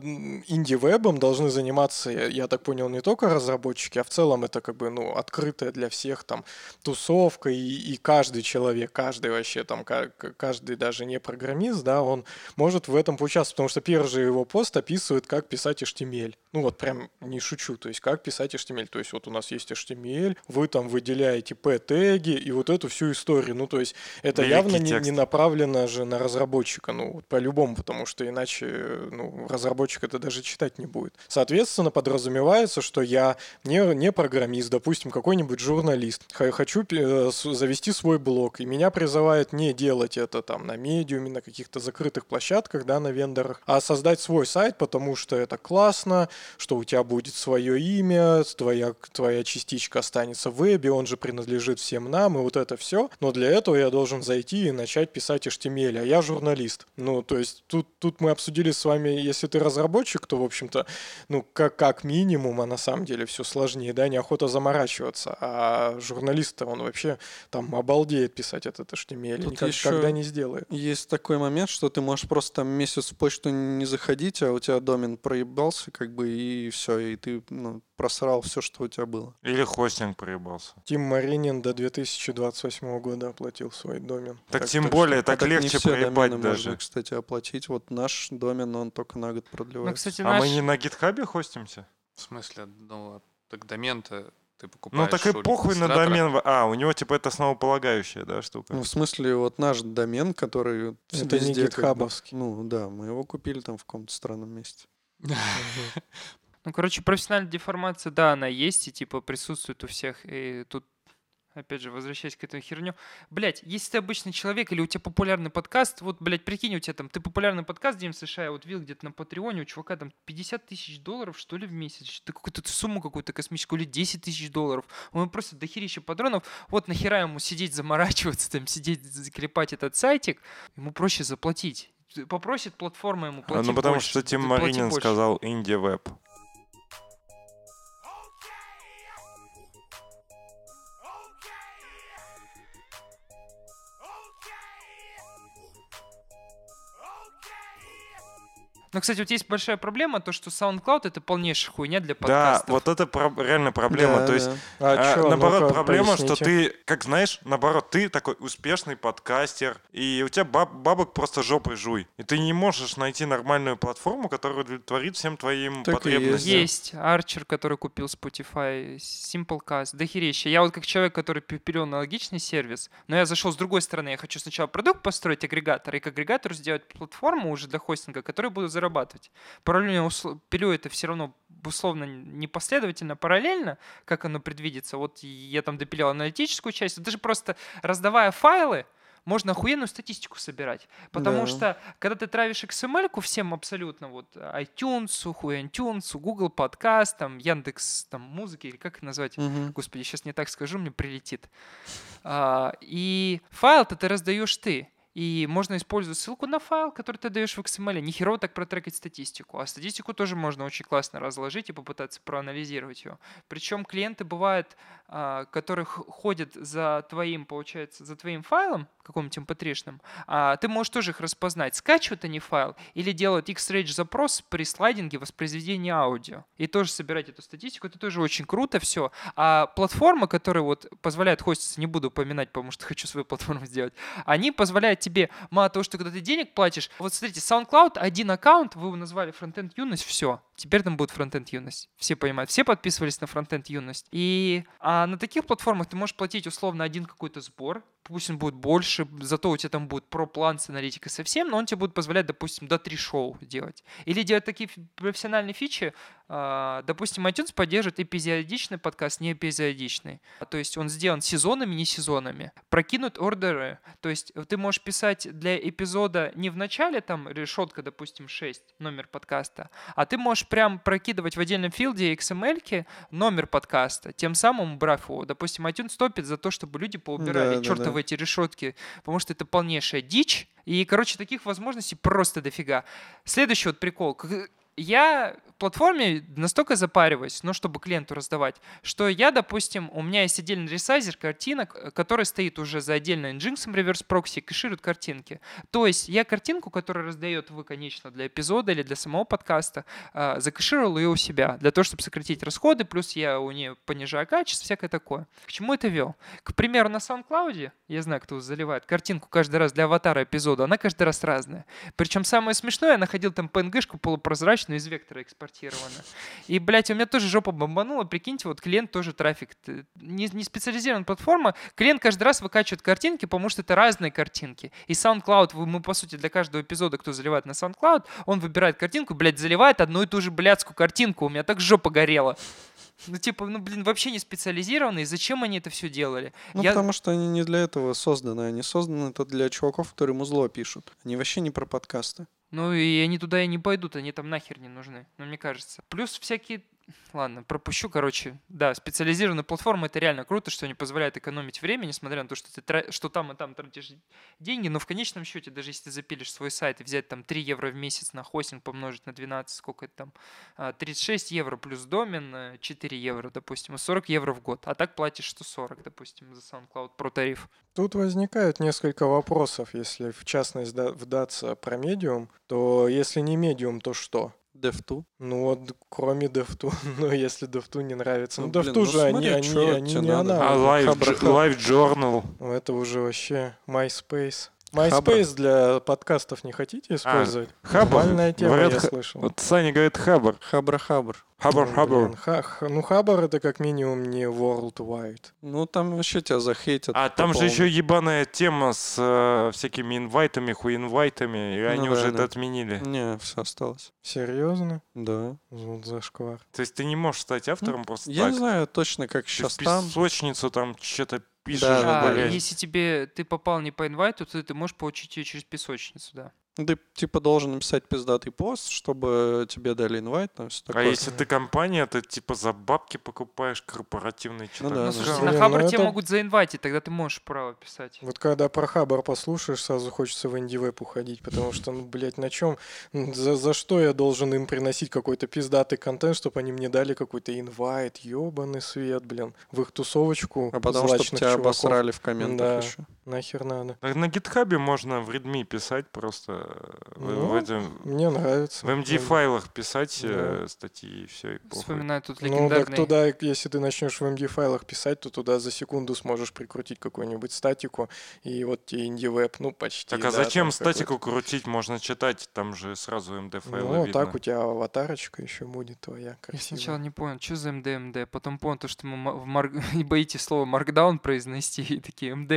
инди-вебом должны заниматься, я, я так понял, не только разработчики, а в целом это как бы, ну, открытая для всех там тусовка, и, и каждый человек, каждый вообще там, каждый даже не программист, да, он может в этом поучаствовать, потому что первый же его пост описывает, как писать HTML. Ну, вот прям не шучу, то есть как писать HTML. То есть вот у нас есть HTML, вы там выделяете P-теги и вот эту всю историю. Ну, то есть это Великий явно не, не направлено же на разработчика, ну, по-любому, потому что иначе, ну, разработчик это даже читать не будет. Соответственно, подразумевается, что я не, не программист, допустим, какой-нибудь журналист, хочу э, завести свой блог, и меня призывают не делать это там на медиуме, на каких-то закрытых площадках, да, на вендорах, а создать свой сайт, потому что это классно, что у тебя будет свое имя, твоя, твоя частичка останется в вебе, он же принадлежит всем нам, и вот это все. Но для этого я должен зайти и начать писать HTML, а я журналист. Ну, то есть тут, тут мы обсудили с вами, если ты разработчик, то, в общем-то, ну, как, как минимум, а на самом деле все сложнее, да, неохота заморачиваться. А журналист он вообще там обалдеет писать этот HTML, Тут никогда не сделает. Есть такой момент, что ты можешь просто там месяц в почту не заходить, а у тебя домен проебался, как бы, и все, и ты ну, просрал все, что у тебя было. Или хостинг проебался. Тим Маринин до 2028 года оплатил свой домен. Так, так тем так более, так, а так легче не проебать даже. Можно, кстати, оплатить. Вот наш домен, он только на год продлевается. Ну, кстати, наш... А мы не на гитхабе хостимся? В смысле? Ну, так домен-то ты покупаешь. Ну так и похуй на домен. А, у него типа это основополагающая, да, штука. Ну, в смысле, вот наш домен, который это не гитхабовский. Ну да, мы его купили там в каком-то странном месте. Ну, короче, профессиональная деформация, да, она есть и типа присутствует у всех. И тут Опять же, возвращаясь к этой херню. Блять, если ты обычный человек или у тебя популярный подкаст, вот, блядь, прикинь, у тебя там, ты популярный подкаст в США, я вот видел где-то на Патреоне, у чувака там 50 тысяч долларов, что ли, в месяц. Ты какую-то сумму какую-то космическую, или 10 тысяч долларов. Он просто дохерища патронов. Вот нахера ему сидеть, заморачиваться, там, сидеть, заклепать этот сайтик. Ему проще заплатить. Попросит платформа ему платить Ну, потому больше, что Тим Маринин сказал Инди Но, кстати, вот есть большая проблема, то, что SoundCloud это полнейшая хуйня для подкастов. Да, вот это про- реально проблема. Да, то есть, да. а, а, чё, наоборот, ну проблема, поясните. что ты, как знаешь, наоборот, ты такой успешный подкастер, и у тебя баб- бабок просто жопой жуй. И ты не можешь найти нормальную платформу, которая удовлетворит всем твоим так потребностям. Есть Арчер, который купил Spotify, Simplecast, дохерища. Я вот как человек, который пилил аналогичный сервис, но я зашел с другой стороны. Я хочу сначала продукт построить, агрегатор, и к агрегатору сделать платформу уже для хостинга, которая будет зарабатывать. Параллельно пилю это все равно условно непоследовательно, параллельно, как оно предвидится. Вот я там допилил аналитическую часть, даже просто раздавая файлы, можно охуенную статистику собирать. Потому да. что, когда ты травишь XML всем абсолютно, вот iTunes, Хуянтюнс, Google подкаст, там, Яндекс, там, музыки, или как это назвать? Угу. Господи, сейчас не так скажу, мне прилетит. А, и файл-то ты раздаешь ты. И можно использовать ссылку на файл, который ты даешь в XML. Не херово так протрекать статистику. А статистику тоже можно очень классно разложить и попытаться проанализировать ее. Причем клиенты бывают, а, которые ходят за твоим, получается, за твоим файлом, каком-нибудь mp3, а ты можешь тоже их распознать, скачивают они файл или делают X-Range запрос при слайдинге воспроизведения аудио. И тоже собирать эту статистику, это тоже очень круто все. А платформа, которая вот позволяет хоститься, не буду упоминать, потому что (laughs) хочу свою платформу сделать, они позволяют тебе, мало того, что когда ты денег платишь, вот смотрите, SoundCloud, один аккаунт, вы его назвали фронтенд юность, все, теперь там будет фронтенд юность. Все понимают, все подписывались на фронтенд юность. И а на таких платформах ты можешь платить условно один какой-то сбор, он будет больше, зато у тебя там будет про-план с аналитикой совсем, но он тебе будет позволять, допустим, до три шоу делать. Или делать такие профессиональные фичи, а, допустим, iTunes поддерживает эпизодичный подкаст, не эпизодичный. То есть он сделан сезонами, не сезонами. Прокинут ордеры, то есть ты можешь писать для эпизода не в начале, там, решетка, допустим, 6, номер подкаста, а ты можешь прям прокидывать в отдельном филде XML номер подкаста, тем самым убрав его. Допустим, iTunes топит за то, чтобы люди поубирали да, чертовы да, да. Эти решетки, потому что это полнейшая дичь. И, короче, таких возможностей просто дофига. Следующий вот прикол. Я платформе настолько запариваюсь, ну, чтобы клиенту раздавать, что я, допустим, у меня есть отдельный ресайзер картинок, э, который стоит уже за отдельно Nginx реверс прокси, кэширует картинки. То есть я картинку, которую раздает вы, конечно, для эпизода или для самого подкаста, э, закэшировал ее у себя, для того, чтобы сократить расходы, плюс я у нее понижаю качество, всякое такое. К чему это вел? К примеру, на SoundCloud, я знаю, кто заливает картинку каждый раз для аватара эпизода, она каждый раз разная. Причем самое смешное, я находил там PNG-шку полупрозрачную из вектора экспортировано. И, блядь, у меня тоже жопа бомбанула. Прикиньте, вот клиент тоже трафик. Не, не специализированная платформа. Клиент каждый раз выкачивает картинки, потому что это разные картинки. И SoundCloud, мы, по сути, для каждого эпизода, кто заливает на SoundCloud, он выбирает картинку, блядь, заливает одну и ту же блядскую картинку. У меня так жопа горела. Ну, типа, ну, блин, вообще не специализированные. Зачем они это все делали? Ну, Я- потому что они не для этого созданы. Они созданы это для чуваков, которые музло пишут. Они вообще не про подкасты. Ну и они туда и не пойдут, они там нахер не нужны, ну мне кажется. Плюс всякие, ладно, пропущу, короче. Да, специализированные платформы это реально круто, что они позволяют экономить время, несмотря на то, что ты тра- что там и там тратишь деньги, но в конечном счете, даже если ты запилишь свой сайт и взять там 3 евро в месяц на хостинг, помножить на 12, сколько это там, а, 36 евро плюс домен, э, 4 евро, допустим, и 40 евро в год. А так платишь 140, допустим, за SoundCloud про тариф. Тут возникают несколько вопросов, если в частность да- вдаться про медиум, то если не медиум, то что? Dev2. Ну вот, кроме DevTool, (laughs) ну если DevTool не нравится. Ну, Ну, DevTool ну же, они, смотри, они, чё они тебе не надо? она. А. Live. Live Journal. Ну, Это уже вообще MySpace. MySpace для подкастов не хотите использовать? Хабр. Нормальная тема, Говорят, я слышал. Вот Саня говорит Хабр. Хабра-хабр. Хабр, Ну, Хабр. ха- ну, Хабар это как минимум не worldwide. Ну, там вообще тебя захейтят. А там же еще ебаная тема с э, всякими инвайтами, хуинвайтами, и они Ну да, уже да. это отменили. Не, все осталось. Серьезно? Да. Вот зашквар. То есть ты не можешь стать автором просто Ну, Я так. не знаю точно, как Ты сейчас в там. песочницу там что-то пишешь, Да, да, А, да. если тебе ты попал не по инвайту, то ты можешь получить ее через песочницу, да. Ты типа должен написать пиздатый пост, чтобы тебе дали инвайт, там все А такое. если ты компания, то типа за бабки покупаешь корпоративные что-то. да, Ну, да. слушай, Блин, на ну Хабр тебе это- могут заинвайтить, тогда ты можешь право писать. Вот когда про Хабар послушаешь, сразу хочется в инди-веб уходить, потому что, ну, блядь, на чем, за, за что я должен им приносить какой-то пиздатый контент, чтобы они мне дали какой-то инвайт, ебаный свет, блин, в их тусовочку А потому что тебя чуваков. обосрали в комментах Да. еще. Нахер надо. На, на гитхабе можно в Redmi писать просто э, в, Ну, в этом- Мне нравится. в MD-файлах писать э, Да. статьи и все, и похуй. Вспоминаю тут Ну, так легендарный... туда, если ты начнешь в MD-файлах писать, то туда за секунду сможешь прикрутить какую-нибудь статику, и вот тебе инди-веб, ну, почти. Так а да, зачем статику крутить? Можно читать, там же сразу MD-файлы Ну, видно. так у тебя аватарочка еще будет твоя Я красивая. сначала не понял, что за МД. Потом понял, то, что мы в марк... (laughs) не боитесь слово маркдаун произнести. И такие МД.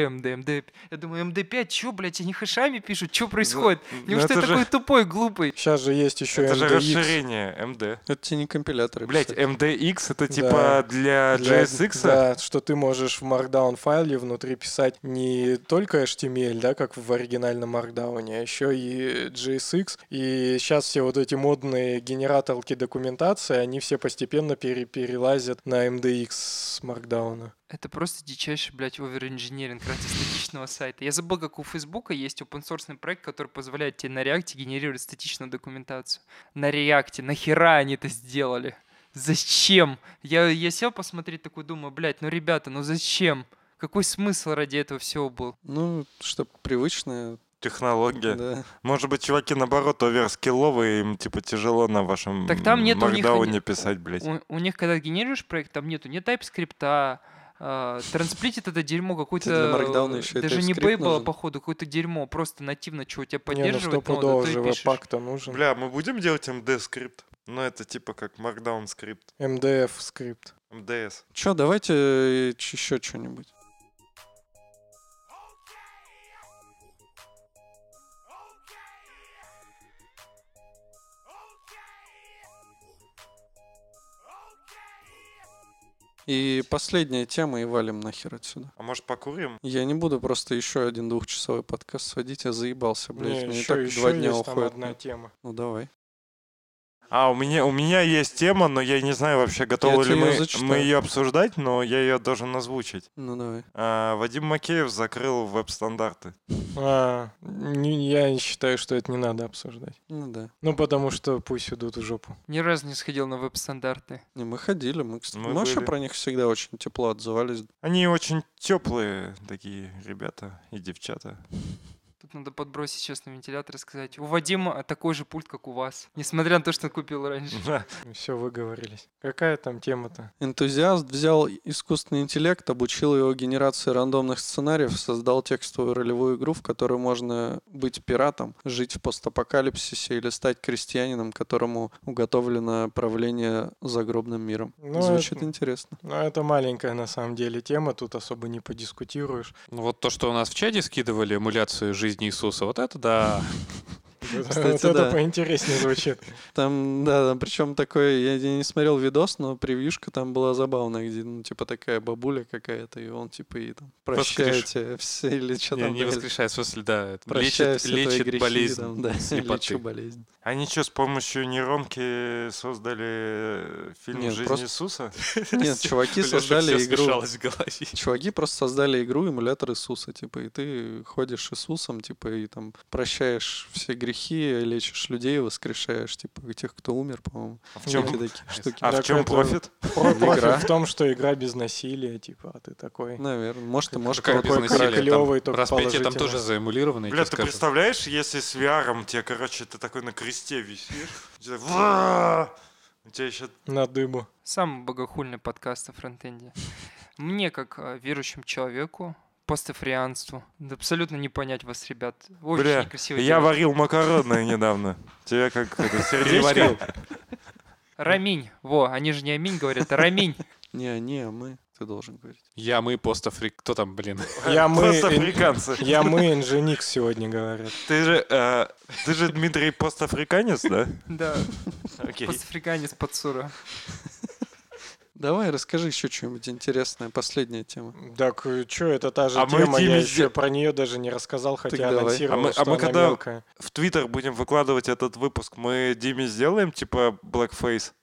Я думаю, МД5, чё, блядь, они хэшами пишут? Что происходит? Неужели это ты же- такой тупой, глупый? Сейчас же есть еще Это же расширение MD. Это тебе не компиляторы. Блять. MDX это типа для JSX? Да, что ты можешь в Markdown файле внутри писать не только HTML, да, как в оригинальном Markdown, а еще и JSX. И сейчас все вот эти модные генераторки документации, они все постепенно пере- перелазят на MDX с Markdown. Это просто дичайший, блядь, оверинжиниринг ради статичного сайта. Я забыл, как у Фейсбука есть open source проект, который позволяет тебе на React генерировать статичную документацию. На React. Нахера они это сделали? Зачем? Я, я сел посмотреть, такой думаю, блядь, ну ребята, ну зачем? Какой смысл ради этого всего был? Ну, что привычное. Технология. Да. Может быть, чуваки, наоборот, оверскилловые, им, типа, тяжело на вашем Так там нет у них они- писать, блядь. У, у них, когда генерируешь проект, там нету ни TypeScript, а, трансплитит это дерьмо какой-то... Даже не Babel, а походу, какое-то дерьмо. Просто нативно, что у тебя Не, ну поддерживает нода, стопудово то и же пишешь. веб-пак-то нужен. Бля, мы будем делать MD-скрипт? Ну, это типа как Markdown скрипт. MDF скрипт. MDS. Че, давайте еще что-нибудь. И последняя тема, и валим нахер отсюда. А может, покурим? Я не буду просто еще один двухчасовой подкаст сводить, я заебался, блядь. Не, Мне еще, так еще два дня есть там уходит. одна тема. Ну давай. А, у меня, у меня есть тема, но я не знаю вообще, готовы тебе ли мы, зачитаю. мы ее обсуждать, но я ее должен озвучить. Ну давай. А, Вадим Макеев закрыл веб-стандарты. А, не- я считаю, что это не надо обсуждать. Ну да. Ну, потому что пусть идут в жопу. Ни разу не сходил на веб-стандарты. Не, мы ходили, мы, кстати, Мы мы вообще про них всегда очень тепло отзывались. Они очень теплые такие ребята и девчата. Тут надо подбросить сейчас на вентилятор и сказать, у Вадима такой же пульт, как у вас. Несмотря на то, что он купил раньше. Все, выговорились. Какая там тема-то? Энтузиаст взял искусственный интеллект, обучил его генерации рандомных сценариев, создал текстовую ролевую игру, в которой можно быть пиратом, жить в постапокалипсисе или стать крестьянином, которому уготовлено правление загробным миром. Ну, Звучит это- интересно. Ну, это маленькая на самом деле тема, тут особо не подискутируешь. Ну вот то, что у нас в чате скидывали эмуляцию жизни Иисуса, вот это да. (laughs) Кстати, вот это да. поинтереснее звучит. (laughs) Там, да, причем такой, я, не смотрел видос, но превьюшка там была забавная, где, ну, типа, такая бабуля какая-то, и он, типа, и там, прощайте (laughs) все, или что Не, там. не или воскрешает, в смысле, да. Лечит, лечит грехи, болезнь там, да, (laughs) лечу болезнь. Они что, с помощью нейронки создали фильм Нет, «Жизнь просто- Иисуса»? Нет, чуваки создали игру. Чуваки просто создали игру эмулятор Иисуса, типа, и ты ходишь Иисусом, типа, и там прощаешь все грехи, лечишь людей, воскрешаешь, типа, тех, кто умер, по-моему. А в чем, такие штуки. а в чем профит? Про- профит в том, что игра без насилия, типа, а ты такой. Наверное. Может, ты можешь Как без насилия? Там только Распятие там тоже заэмулировано, я Бля, ты представляешь, если с VR тебе, короче, ты такой на кресте висишь, у тебя еще На дыбу. Самый богохульный подкаст о фронтенде. Мне, как верующему человеку, постафрианству, да абсолютно не понять вас, ребят. Очень Бля, некрасиво. я делаете. варил макароны (laughs) недавно. Тебе как это, сердечко? Раминь. Во, они же не аминь говорят, а раминь. Не, не, мы. Ты должен говорить. Я, мы, постафрик. Кто там, блин? Я (laughs) мы, Просто ин- африканцы. я мы, Nginx сегодня говорят. Ты же, э, ты же Дмитрий постафриканец, да? Да, Окей. постафриканец подсура. Давай, расскажи еще что-нибудь интересное. Последняя тема. Так, что, это та же А мы тема, я Диме еще про нее даже не рассказал, хотя давай. анонсировал, А мы- а что мы она когда- мелкая. В Твиттер будем выкладывать этот выпуск. Мы Диме сделаем, типа, blackface.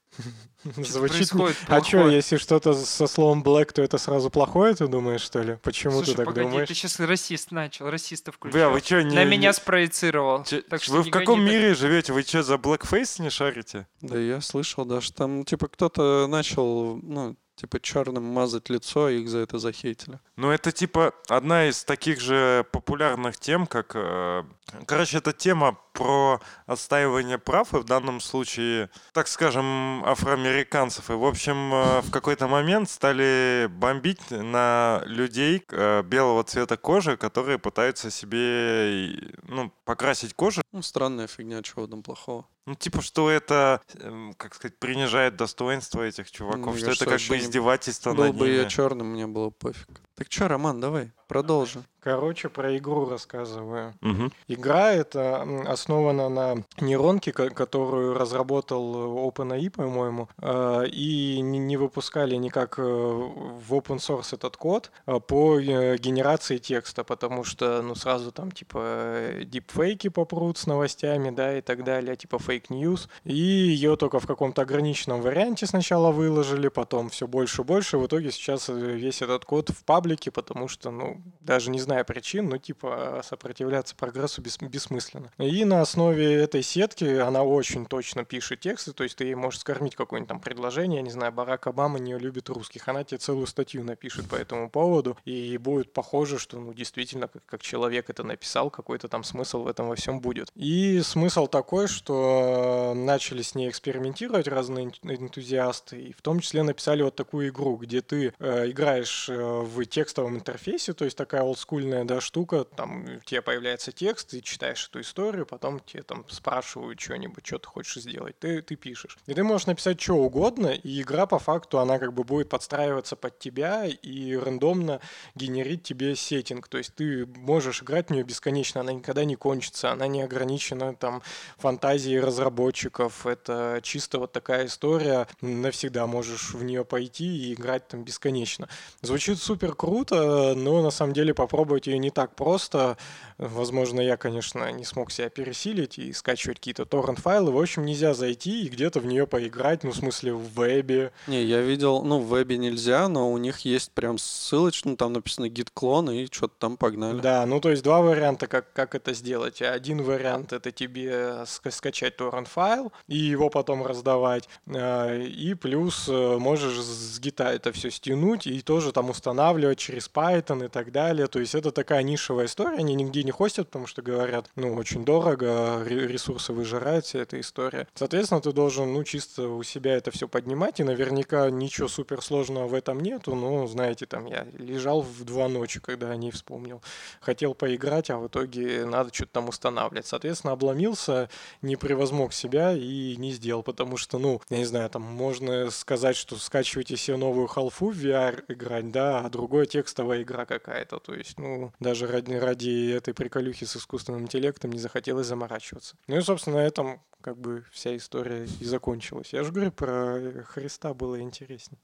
Звучит... происходит А что, если что-то со словом black, то это сразу плохое, ты думаешь, что ли? Почему Слушай, ты так погоди, думаешь? ты сейчас расист начал, расистов включил. Бля, вы что, не... На меня не- спроецировал. Че- Так что вы в каком гони так. мире живете? Вы что, за blackface не шарите? Да я слышал даже, там, типа, кто-то начал, ну, типа, черным мазать лицо, и их за это захейтили. Ну, это типа одна из таких же популярных тем, как... э, Короче, это тема про отстаивание прав, и в данном случае, так скажем, афроамериканцев. И, в общем, э, в какой-то момент стали бомбить на людей э, белого цвета кожи, которые пытаются себе, ну, покрасить кожу. Ну, странная фигня, чего там плохого. Ну, типа, что это, эм, как сказать, принижает достоинство этих чуваков, Мне что это как бы издевательство Был над бы я ними. черным, мне было пофиг. Так что, Роман, давай, продолжи. Короче, про игру рассказываю. Мгм. Игра это основана на нейронке, ко- которую разработал OpenAI, по-моему, э, и не выпускали никак э, в open source этот код по э, генерации текста, потому что, ну, сразу там, типа, э, дипфейки попрут с новостями, да, и так далее, типа fake news, и ее только в каком-то ограниченном варианте сначала выложили, потом все больше и больше, в итоге сейчас э, весь этот код в паблике, потому что, ну, даже не зная причин, ну, типа, сопротивляться прогрессу бес- бессмысленно. И на основе этой сетки она очень точно пишет тексты, то есть ты ей можешь скормить какое-нибудь там предложение, я не знаю, Барак Обама не любит русских, она тебе целую статью напишет по этому поводу, и будет похоже, что, ну, действительно, как, как человек это написал, какой-то там смысл в этом во всем будет. И смысл такой, что э, начали с ней экспериментировать разные эн- энтузиасты, и в том числе написали вот такую игру, где ты э, играешь э, в текстовом интерфейсе, то есть такая олдскульная да, штука, там у тебя появляется текст, ты читаешь эту историю, потом тебе там спрашивают что-нибудь, что ты хочешь сделать, ты, ты пишешь. И ты можешь написать что угодно, и игра по факту, она как бы будет подстраиваться под тебя и рандомно генерить тебе сеттинг, то есть ты можешь играть в нее бесконечно, она никогда не кончится, она не ограничена там фантазией разработчиков, это чисто вот такая история, навсегда можешь в нее пойти и играть там бесконечно. Звучит супер круто, но на самом самом деле попробовать ее не так просто. Возможно, я, конечно, не смог себя пересилить и скачивать какие-то торрент-файлы. В общем, нельзя зайти и где-то в нее поиграть, ну, в смысле, в вебе. Не, я видел, ну, в вебе нельзя, но у них есть прям ссылочка, ну, там написано git клон и что-то там погнали. Да, ну, то есть два варианта, как, как это сделать. Один вариант — это тебе ска- скачать торрент-файл и его потом раздавать. А, И плюс э, можешь с гита это все стянуть и тоже там устанавливать через Python и так далее. То есть это такая нишевая история, они нигде не хостят, потому что говорят, ну, очень дорого, ре- ресурсы выжирает вся эта история. Соответственно, ты должен, ну, чисто у себя это все поднимать, и наверняка ничего суперсложного в этом нету, но, знаете, там я лежал в два ночи, когда о ней вспомнил. Хотел поиграть, а в итоге надо что-то там устанавливать. Соответственно, обломился, не превозмог себя и не сделал, потому что, ну, я не знаю, там можно сказать, что скачивайте себе новую халфу в VR играть, да, а другое текстовая игра какая-то. То есть, ну, даже ради, ради этой приколюхи с искусственным интеллектом не захотелось заморачиваться. Ну и, собственно, на этом как бы вся история и закончилась. Я же говорю, про Христа было интереснее.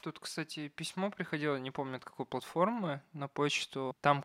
Тут, кстати, письмо приходило, не помню от какой платформы, на почту. Там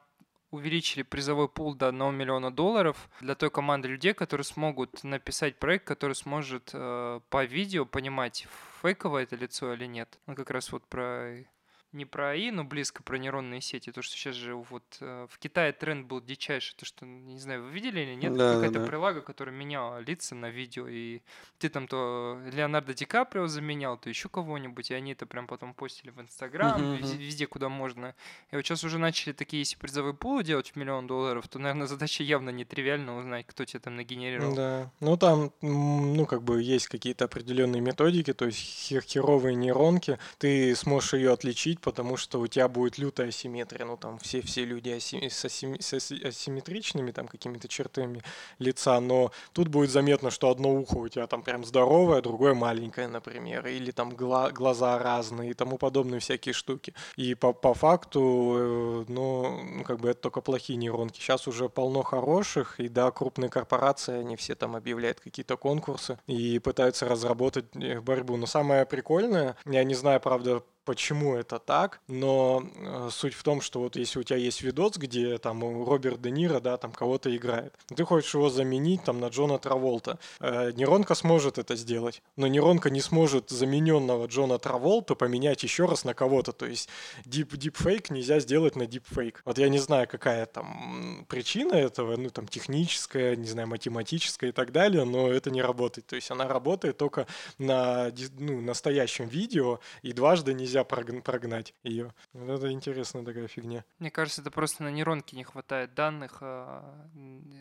увеличили призовой пул до 1 миллиона долларов для той команды людей, которые смогут написать проект, который сможет э, по видео понимать, фейковое это лицо или нет. Ну, как раз вот про не про АИ, но близко про нейронные сети. То, что сейчас же вот э, в Китае тренд был дичайший, то, что, не знаю, вы видели или нет, Да, какая-то да. прилага, которая меняла лица на видео, и ты там то Леонардо Ди Каприо заменял, то еще кого-нибудь, и они это прям потом постили в Инстаграм, везде, мгм. везде, куда можно. И вот сейчас уже начали такие, если призовые пулы делать в миллион долларов, то, наверное, задача явно нетривиальна узнать, кто тебе там нагенерировал. Да, ну там, ну как бы есть какие-то определенные методики, то есть хер- херовые нейронки, ты сможешь ее отличить, потому что у тебя будет лютая асимметрия, ну там все, все люди аси- с, асими- с аси- асимметричными там какими-то чертами лица, но тут будет заметно, что одно ухо у тебя там прям здоровое, другое маленькое, например, или там гла- глаза разные и тому подобные всякие штуки. И по, по факту, э, ну, ну, как бы это только плохие нейронки. Сейчас уже полно хороших, и да, крупные корпорации, они все там объявляют какие-то конкурсы и пытаются разработать э, борьбу. Но самое прикольное, я не знаю, правда, почему это так, но э, суть в том, что вот если у тебя есть видос, где там у Роберт Де Ниро, да, там кого-то играет, ты хочешь его заменить там на Джона Траволта, э, нейронка сможет это сделать, но нейронка не сможет замененного Джона Траволта поменять еще раз на кого-то, то есть deep, deepfake нельзя сделать на deepfake. Вот я не знаю, какая там причина этого, ну там техническая, не знаю, математическая и так далее, но это не работает. То есть она работает только на ну, настоящем видео, и дважды нельзя прогн- прогнать ее. Вот это интересная такая фигня. Мне кажется, это просто на нейронке не хватает данных, а,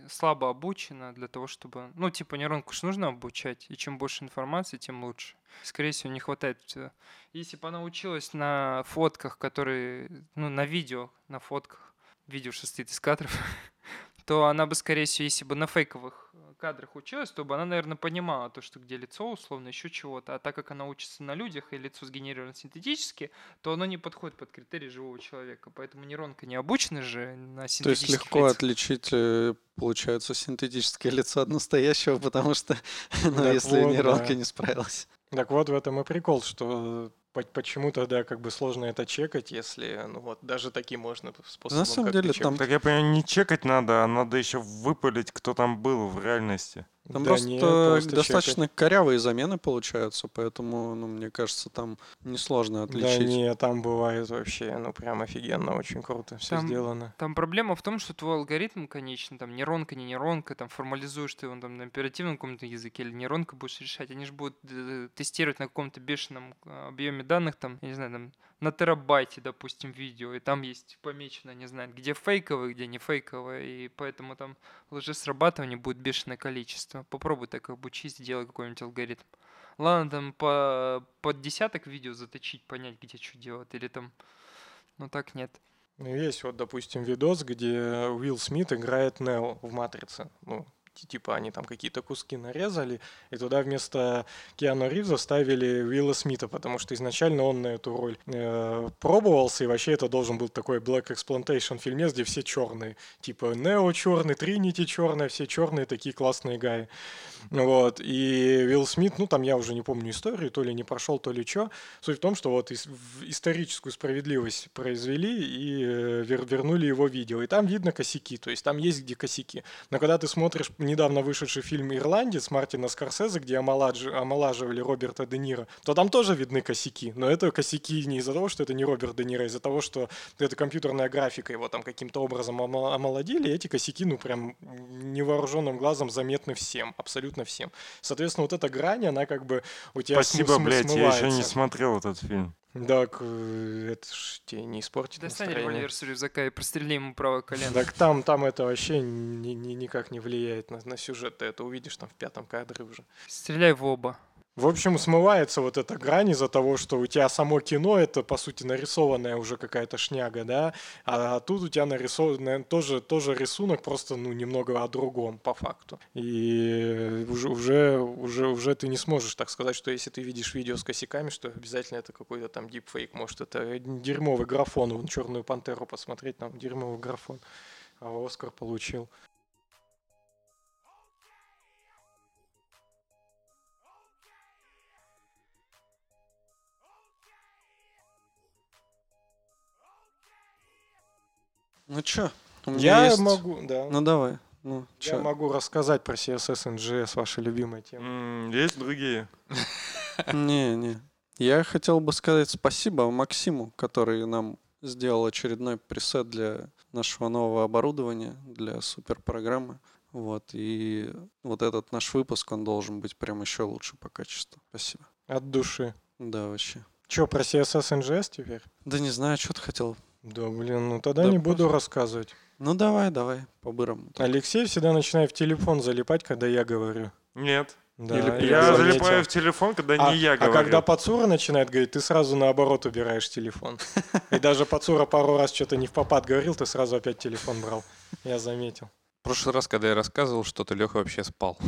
слабо обучена для того, чтобы... Ну, типа, нейронку же нужно обучать, и чем больше информации, тем лучше. Скорее всего, не хватает. э, Если бы она училась на фотках, которые... Ну, на видео, на фотках, видео что состоит из кадров, (laughs) то она бы, скорее всего, если бы на фейковых э, кадрах училась, то бы она, наверное, понимала то, что где лицо, условно, еще чего-то. А так как она учится на людях, и лицо сгенерировано синтетически, то оно не подходит под критерии живого человека. Поэтому нейронка не обучена же на То есть синтетических легко лицах. отличить, э, получается, синтетическое лицо от настоящего, (laughs) потому что, (laughs) ну, если вот, нейронка да. не справилась. Так вот в этом и прикол, что почему тогда как бы сложно это чекать, если ну вот даже таким можно способом На самом как-то деле чекать. там Так я понимаю, не чекать надо, а надо еще выпалить, кто там был в реальности. Там Да просто, нет, просто достаточно чекать. корявые замены получаются, поэтому, ну, мне кажется, там несложно Да отличить. не, там бывает вообще, ну прям офигенно, очень круто все Там- сделано. Там проблема в том, что твой алгоритм, конечно, там нейронка, не нейронка, там формализуешь ты его там на оперативном каком-то языке или нейронка будешь решать, они же будут э, тестировать на каком-то бешеном э, объеме данных, там, я не знаю, там, на терабайте, допустим, видео, и там есть помечено, не знаю, где фейковое, где не фейковое, и поэтому там лжесрабатывания будет бешеное количество. Попробуй так обучись, сделай какой-нибудь алгоритм. Ладно, там по, под десяток видео заточить, понять, где что делать, или там, ну так нет. Ну, есть вот, допустим, видос, где Уилл Смит играет Нео в «Матрице». Ну, типа они там какие-то куски нарезали, и туда вместо Киану Ривза ставили Уилла Смита, потому что изначально он на эту роль э, пробовался, и вообще это должен был такой Black Exploitation фильмец, где все черные. Типа Нео черный, Тринити черная, все черные, такие классные гаи. Вот. И Уилл Смит, ну там я уже не помню историю, то ли не прошел, то ли что. Суть в том, что вот историческую справедливость произвели и э, вер вернули его видео. И там видно косяки, то есть там есть где косяки. Но когда ты смотришь недавно вышедший фильм «Ирландец» Мартина Скорсезе, где омолаж... омолаживали Роберта Де Ниро, то там тоже видны косяки. Но это косяки не из-за того, что это не Роберт Де Ниро, а из-за того, что это компьютерная графика, его там каким-то образом омолодили, и эти косяки, ну прям невооруженным глазом заметны всем, абсолютно всем. Соответственно, вот эта грань, она как бы у тебя Спасибо, см- блядь, я еще не смывается. смотрел этот фильм. Так, э, это ж тебе не испортит Достань настроение. револьвер с рюкзака и прострели ему правое колено. Так там, там это вообще ни- ни- никак не влияет на, на сюжет. Ты это увидишь там в пятом кадре уже. Стреляй в оба. В общем, смывается вот эта грань из-за того, что у тебя само кино это, по сути, нарисованная уже какая-то шняга, да, а тут у тебя нарисован тоже, тоже рисунок, просто, ну, немного о другом, по факту. И уже, уже, уже, уже ты не сможешь так сказать, что если ты видишь видео с косяками, что обязательно это какой-то там дипфейк, может, это дерьмовый графон, вон «Черную пантеру» посмотреть, там дерьмовый графон, а Оскар получил. Ну чё? У меня Я есть- могу, да. Ну давай. Ну, Я чё? могу рассказать про CSS NGS, ваша любимая тема. Есть другие. (laughs) Не, не. Я хотел бы сказать спасибо Максиму, который нам сделал очередной пресет для нашего нового оборудования, для суперпрограммы. Вот, и вот этот наш выпуск, он должен быть прям еще лучше по качеству. Спасибо. От души. Да, вообще. Че, про CSS NGS теперь? Да не знаю, что ты хотел. Да, блин, ну тогда Да не буду просто- рассказывать. Ну давай, давай, по-бырому. Алексей всегда начинает в телефон залипать, когда я говорю. Нет. Да, Или я Я заметил. залипаю в телефон, когда А, не я а говорю. когда Пацура начинает говорить, ты сразу наоборот убираешь телефон. (laughs) И даже Пацура пару раз что-то не в попад говорил, ты сразу опять телефон брал. Я заметил. В прошлый раз, когда я рассказывал что-то, Леха вообще спал.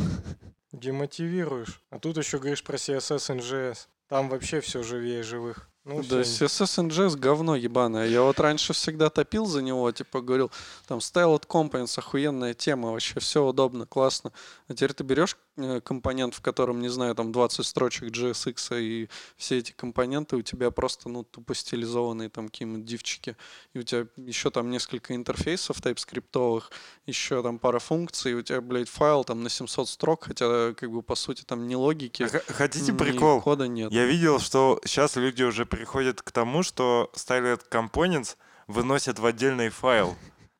Демотивируешь. А тут еще говоришь про CSS NGS. Там вообще все живее живых. Ну, да, всё. CSS NGS говно ебаное. Я вот раньше всегда топил за него, типа говорил, там Styled Components, охуенная тема, вообще все удобно, классно. А теперь ты берешь компонент, в котором, не знаю, там 20 строчек JSX, и все эти компоненты у тебя просто, ну, тупо стилизованные там какие-нибудь дивчики, и у тебя еще там несколько интерфейсов тайпскриптовых, еще там пара функций, и у тебя, блядь, файл там на 700 строк, хотя, как бы, по сути, там ни логики, Хотите ни прикол? кода нет. Я видел, что сейчас люди уже приходят к тому, что Styled Components выносят в отдельный файл.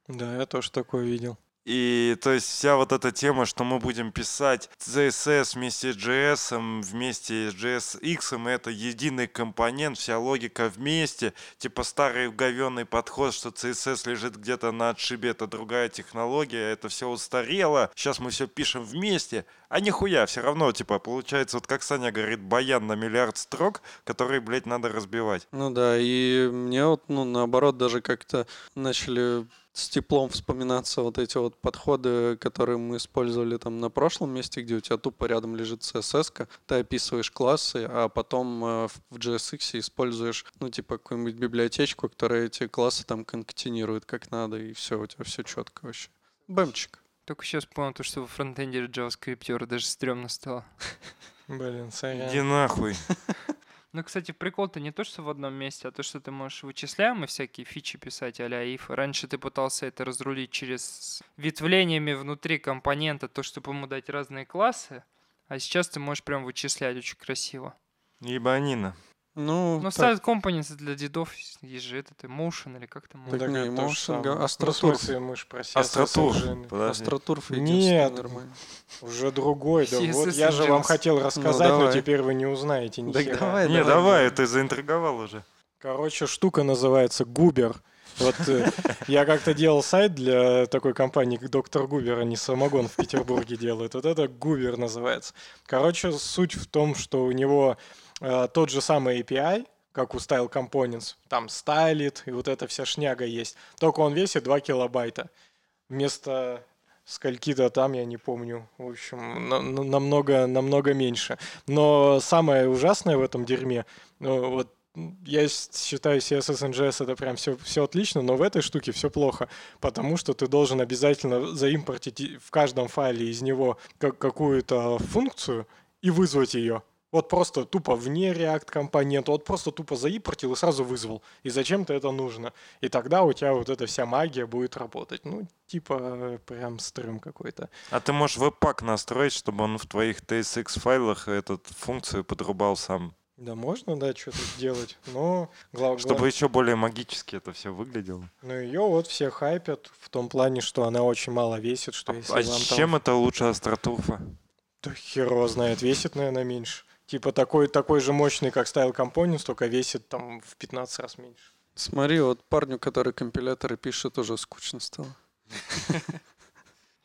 Да, я тоже такое видел. И то есть вся вот эта тема, что мы будем писать CSS вместе с JS, вместе с JSX, это единый компонент, вся логика вместе. Типа старый говенный подход, что CSS лежит где-то на отшибе, это другая технология, это все устарело. Сейчас мы все пишем вместе. А нихуя, все равно, типа, получается, вот как Саня говорит, баян на миллиард строк, которые, блядь, надо разбивать. Ну да, и мне вот, ну, наоборот, даже как-то начали с теплом вспоминаться вот эти вот подходы, которые мы использовали там на прошлом месте, где у тебя тупо рядом лежит CSS, ты описываешь классы, а потом э, в JSX используешь, ну, типа, какую-нибудь библиотечку, которая эти классы там конкатинирует как надо, и все, у тебя все четко вообще. Бэмчик. Только сейчас понял, то, что во фронтенде JavaScript даже стрёмно стало. Блин, сорян. Иди нахуй. (laughs) Ну, кстати, прикол-то не то, что в одном месте, а то, что ты можешь вычисляемые всякие фичи писать а-ля if. Раньше ты пытался это разрулить через ветвлениями внутри компонента, то, чтобы ему дать разные классы, а сейчас ты можешь прям вычислять очень красиво. Ебанина. Ну, Но так, ставят компоненты для дедов, есть же этот emotion или как там. Так Да, не, как то же Motion самое. га- Ну, Астротурф. смысле, мы про. Астротурф Нет. нормально. Уже другой, да. Вот я же вам хотел рассказать, но давай. теперь вы не узнаете ни Так хера. давай, Не, давай, ты заинтриговал уже. Короче, штука называется Губер. Вот э, (laughs) я как-то делал сайт для такой компании, как Доктор Губер, они самогон в Петербурге делают. Вот это Губер называется. Короче, суть в том, что у него э, тот же самый API, как у Style Components, там стайлит и вот эта вся шняга есть. Только он весит 2 килобайта. Вместо скольки-то там, я не помню. В общем, на- на- намного, намного меньше. Но самое ужасное в этом дерьме, ну, вот я считаю CSS NGS это прям все, все отлично, но в этой штуке все плохо, потому что ты должен обязательно заимпортить в каждом файле из него как- какую-то функцию и вызвать ее. Вот просто тупо вне React компонента, вот просто тупо заимпортил и сразу вызвал. И зачем-то это нужно. И тогда у тебя вот эта вся магия будет работать. Ну, типа, прям стрём какой-то. А ты можешь веб-пак настроить, чтобы он в твоих TSX файлах этот функцию подрубал сам. Да, можно, да, что-то сделать. Но гла- гла- Чтобы еще более магически это все выглядело. Ну, ее вот все хайпят в том плане, что она очень мало весит, что если А вам с там- чем это лучше астротурфа? Да хер его знает, весит, наверное, меньше. Типа такой, такой же мощный, как Style Components, только весит там в 15 раз меньше. Смотри, вот парню, который компиляторы пишет, уже скучно стало. (laughs)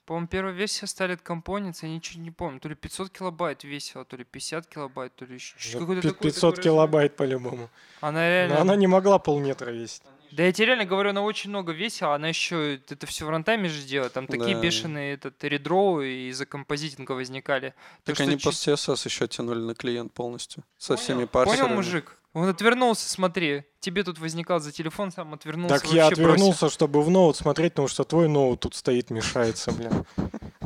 По-моему, первая версия Starlet Components, я ничего не помню. То ли 500 килобайт весила, то ли 50 килобайт, то ли еще какой-то пи- такой- 500 такой килобайт по-любому. Она Но реально... она не могла полметра весить. Да я тебе реально говорю, она очень много весила, она еще это все в рантайме же делает. Там такие Да. бешеные этот редроу из-за композитинга возникали. Так что они чуть- по CSS еще тянули на клиент полностью. Со Понял? всеми парсерами. Понял, мужик? Он отвернулся, смотри. Тебе тут возникал за телефон, сам отвернулся. Так я вообще бросил. отвернулся, чтобы в ноут смотреть, потому что твой ноут тут стоит, мешается, блин.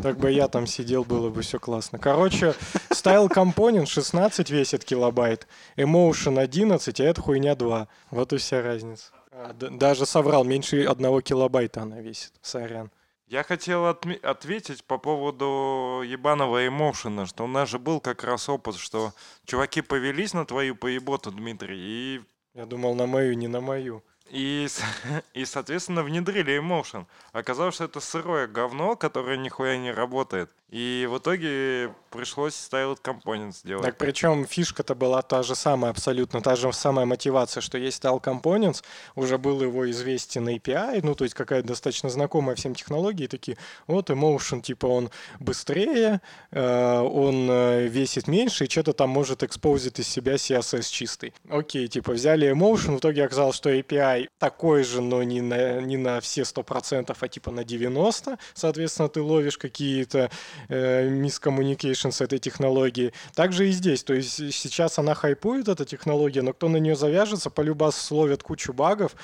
Так бы я там сидел, было бы все классно. Короче, Style Component 16 весит килобайт, Emotion 11, а это хуйня 2. Вот и вся разница. А, даже соврал, меньше одного килобайта она весит. Сорян. Я хотел отме- ответить по поводу ебаного эмоушена, что у нас же был как раз опыт, что чуваки повелись на твою поеботу, Дмитрий, и, Я думал на мою, не на мою. и, (laughs) и соответственно, внедрили эмоушен. Оказалось, что это сырое говно, которое нихуя не работает. И в итоге пришлось Styled Components сделать. Так причем фишка-то была та же самая, абсолютно та же самая мотивация, что есть Style Components, уже был его известен API, ну то есть какая-то достаточно знакомая всем технологии, такие, вот Emotion, типа он быстрее, э, он э, весит меньше и что-то там может экспозить из себя CSS чистый. Окей, типа взяли Emotion, в итоге оказалось, что API такой же, но не на, не на все 100%, а типа на 90%, соответственно, ты ловишь какие-то э, miscommunication с этой технологией. Также и здесь. То есть сейчас она хайпует, эта технология, но кто на нее завяжется, полюбас словят кучу багов,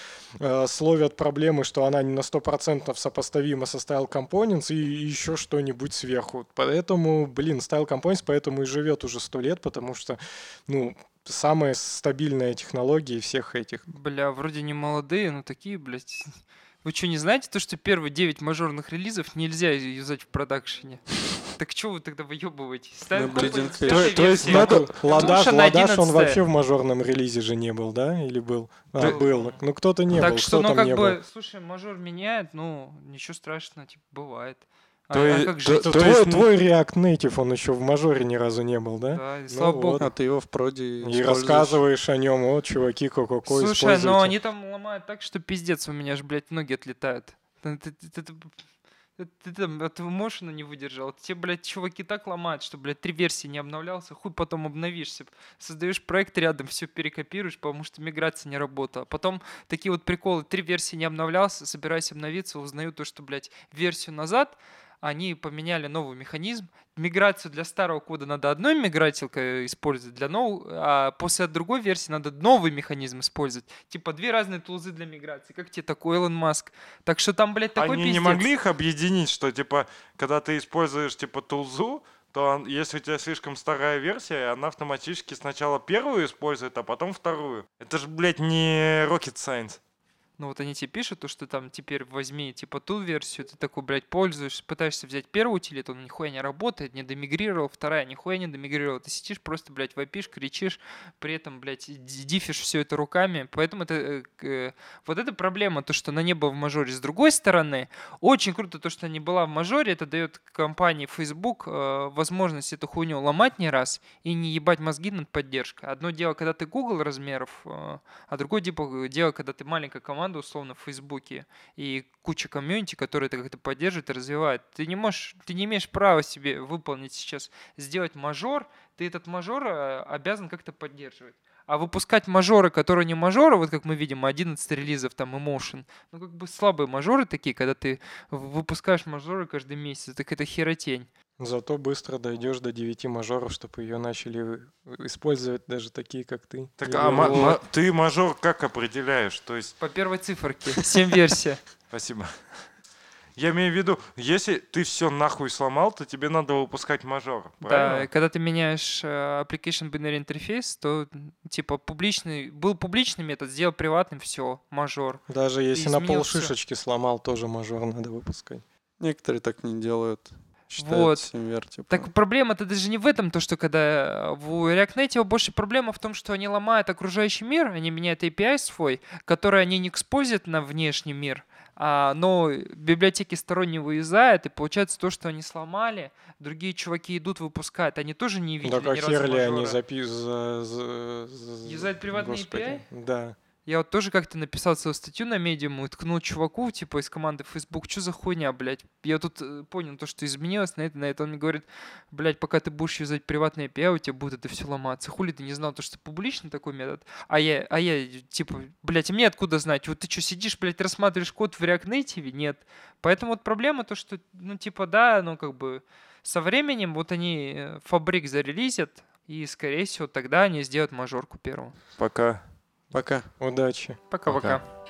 э, словят проблемы, что она не на 100% сопоставима со Style Components и еще что-нибудь сверху. Поэтому, блин, Style Components поэтому и живет уже сто лет, потому что, ну, самая стабильная технология всех этих. Бля, вроде не молодые, но такие, блядь. Вы что, не знаете то, что первые 9 мажорных релизов нельзя юзать в продакшене? Так что вы тогда выебываете? Ставим Ну, пятой То, то есть надо, Ладаш, Ладаш, он 11-е. вообще в мажорном релизе же не был, да? Или был? А, Да. был. Ну кто-то не так был, что, кто ну там как не бы, был? слушай, мажор меняет, ну, ничего страшного, типа, бывает. А, То а есть- как то- жить? То то твой, есть, ну- твой React Native, он еще в мажоре ни разу не был, да? Да, и Ну слава богу. вот. А ты его в проде И рассказываешь о нем, вот, чуваки, ко-ко-ко, Слушай, используйте. но они там ломают так, что пиздец, у меня же, блядь, ноги отлетают. Ты, ты- ты- ты- ты- ты там от эмошена не выдержал. Те, блядь, чуваки так ломают, что, блядь, три версии не обновлялся, хуй потом обновишься. Создаешь проект рядом, все перекопируешь, потому что миграция не работала. Потом такие вот приколы, три версии не обновлялся, собираюсь обновиться, узнаю то, что, блядь, версию назад они поменяли новый механизм. Миграцию для старого кода надо одной мигрателькой использовать, для нового, а после другой версии надо новый механизм использовать. Типа две разные тулзы для миграции. Как тебе такой Илон Маск? Так что там, блядь, такой Они не пиздец. могли их объединить, что, типа, когда ты используешь, типа, тулзу, то он- если у тебя слишком старая версия, она автоматически сначала первую использует, а потом вторую. Это же, блядь, не rocket science. Ну вот они тебе пишут, то, что там теперь возьми типа ту версию, ты такой, блядь, пользуешься, пытаешься взять первую утилиту, он нихуя не работает, не домигрировал, вторая нихуя не домигрировала. Ты сидишь просто, блядь, вопишь, кричишь, при этом, блядь, ди- дифишь все это руками. Поэтому это, э, э, вот эта проблема, то, что она не была в мажоре. С другой стороны, очень круто то, что она не была в мажоре, это дает компании Facebook э, возможность эту хуйню ломать не раз и не ебать мозги над поддержкой. Одно дело, когда ты Google размеров, э, а другое типа дело, когда ты маленькая команда, условно, в Фейсбуке, и куча комьюнити, которые это как-то поддерживает и развивает. Ты не можешь, ты не имеешь права себе выполнить сейчас, сделать мажор, ты этот мажор э, обязан как-то поддерживать. А выпускать мажоры, которые не мажоры, вот как мы видим, 11 релизов, там, Emotion, ну, как бы слабые мажоры такие, когда ты выпускаешь мажоры каждый месяц, так это херотень. Зато быстро дойдешь до 9 мажоров, чтобы ее начали использовать даже такие, как ты. Так, Или а вот. ма- ты мажор как определяешь? То есть, По первой циферке, (laughs) 7 версия. спасибо. Я имею в виду, если ты все нахуй сломал, то тебе надо выпускать мажор. Да, правильно? и когда ты меняешь э, application binary интерфейс, то типа публичный, был публичный метод, сделал приватным, все, мажор. Даже если на пол шишечки сломал, тоже мажор надо выпускать. Некоторые так не делают. Вот. семвер, типа. Так проблема-то даже не в этом, то, что когда в React Native больше проблема в том, что они ломают окружающий мир, они меняют API свой, который они не экспозят на внешний мир, а, но библиотеки сторонние выезжают, и получается то, что они сломали, другие чуваки идут, выпускают, они тоже не видели Да как херли они мажора. запи... за- за- за- Юзают приватные Господи. API? Да. Я вот тоже как-то написал свою статью на медиум и ткнул чуваку, типа, из команды Facebook, что за хуйня, блядь. Я тут э, понял то, что изменилось на это, на это. Он мне говорит, блядь, пока ты будешь юзать приватные API, у тебя будет это все ломаться. Хули ты не знал то, что публичный такой метод? А я, а я, типа, блядь, а мне откуда знать? Вот ты что, сидишь, блядь, рассматриваешь код в React Native? Нет. Поэтому вот проблема то, что, ну, типа, да, ну, как бы, со временем вот они э, фабрик зарелизят, и, скорее всего, тогда они сделают мажорку первую. Пока. Пока. Удачи. Пока-пока. Пока.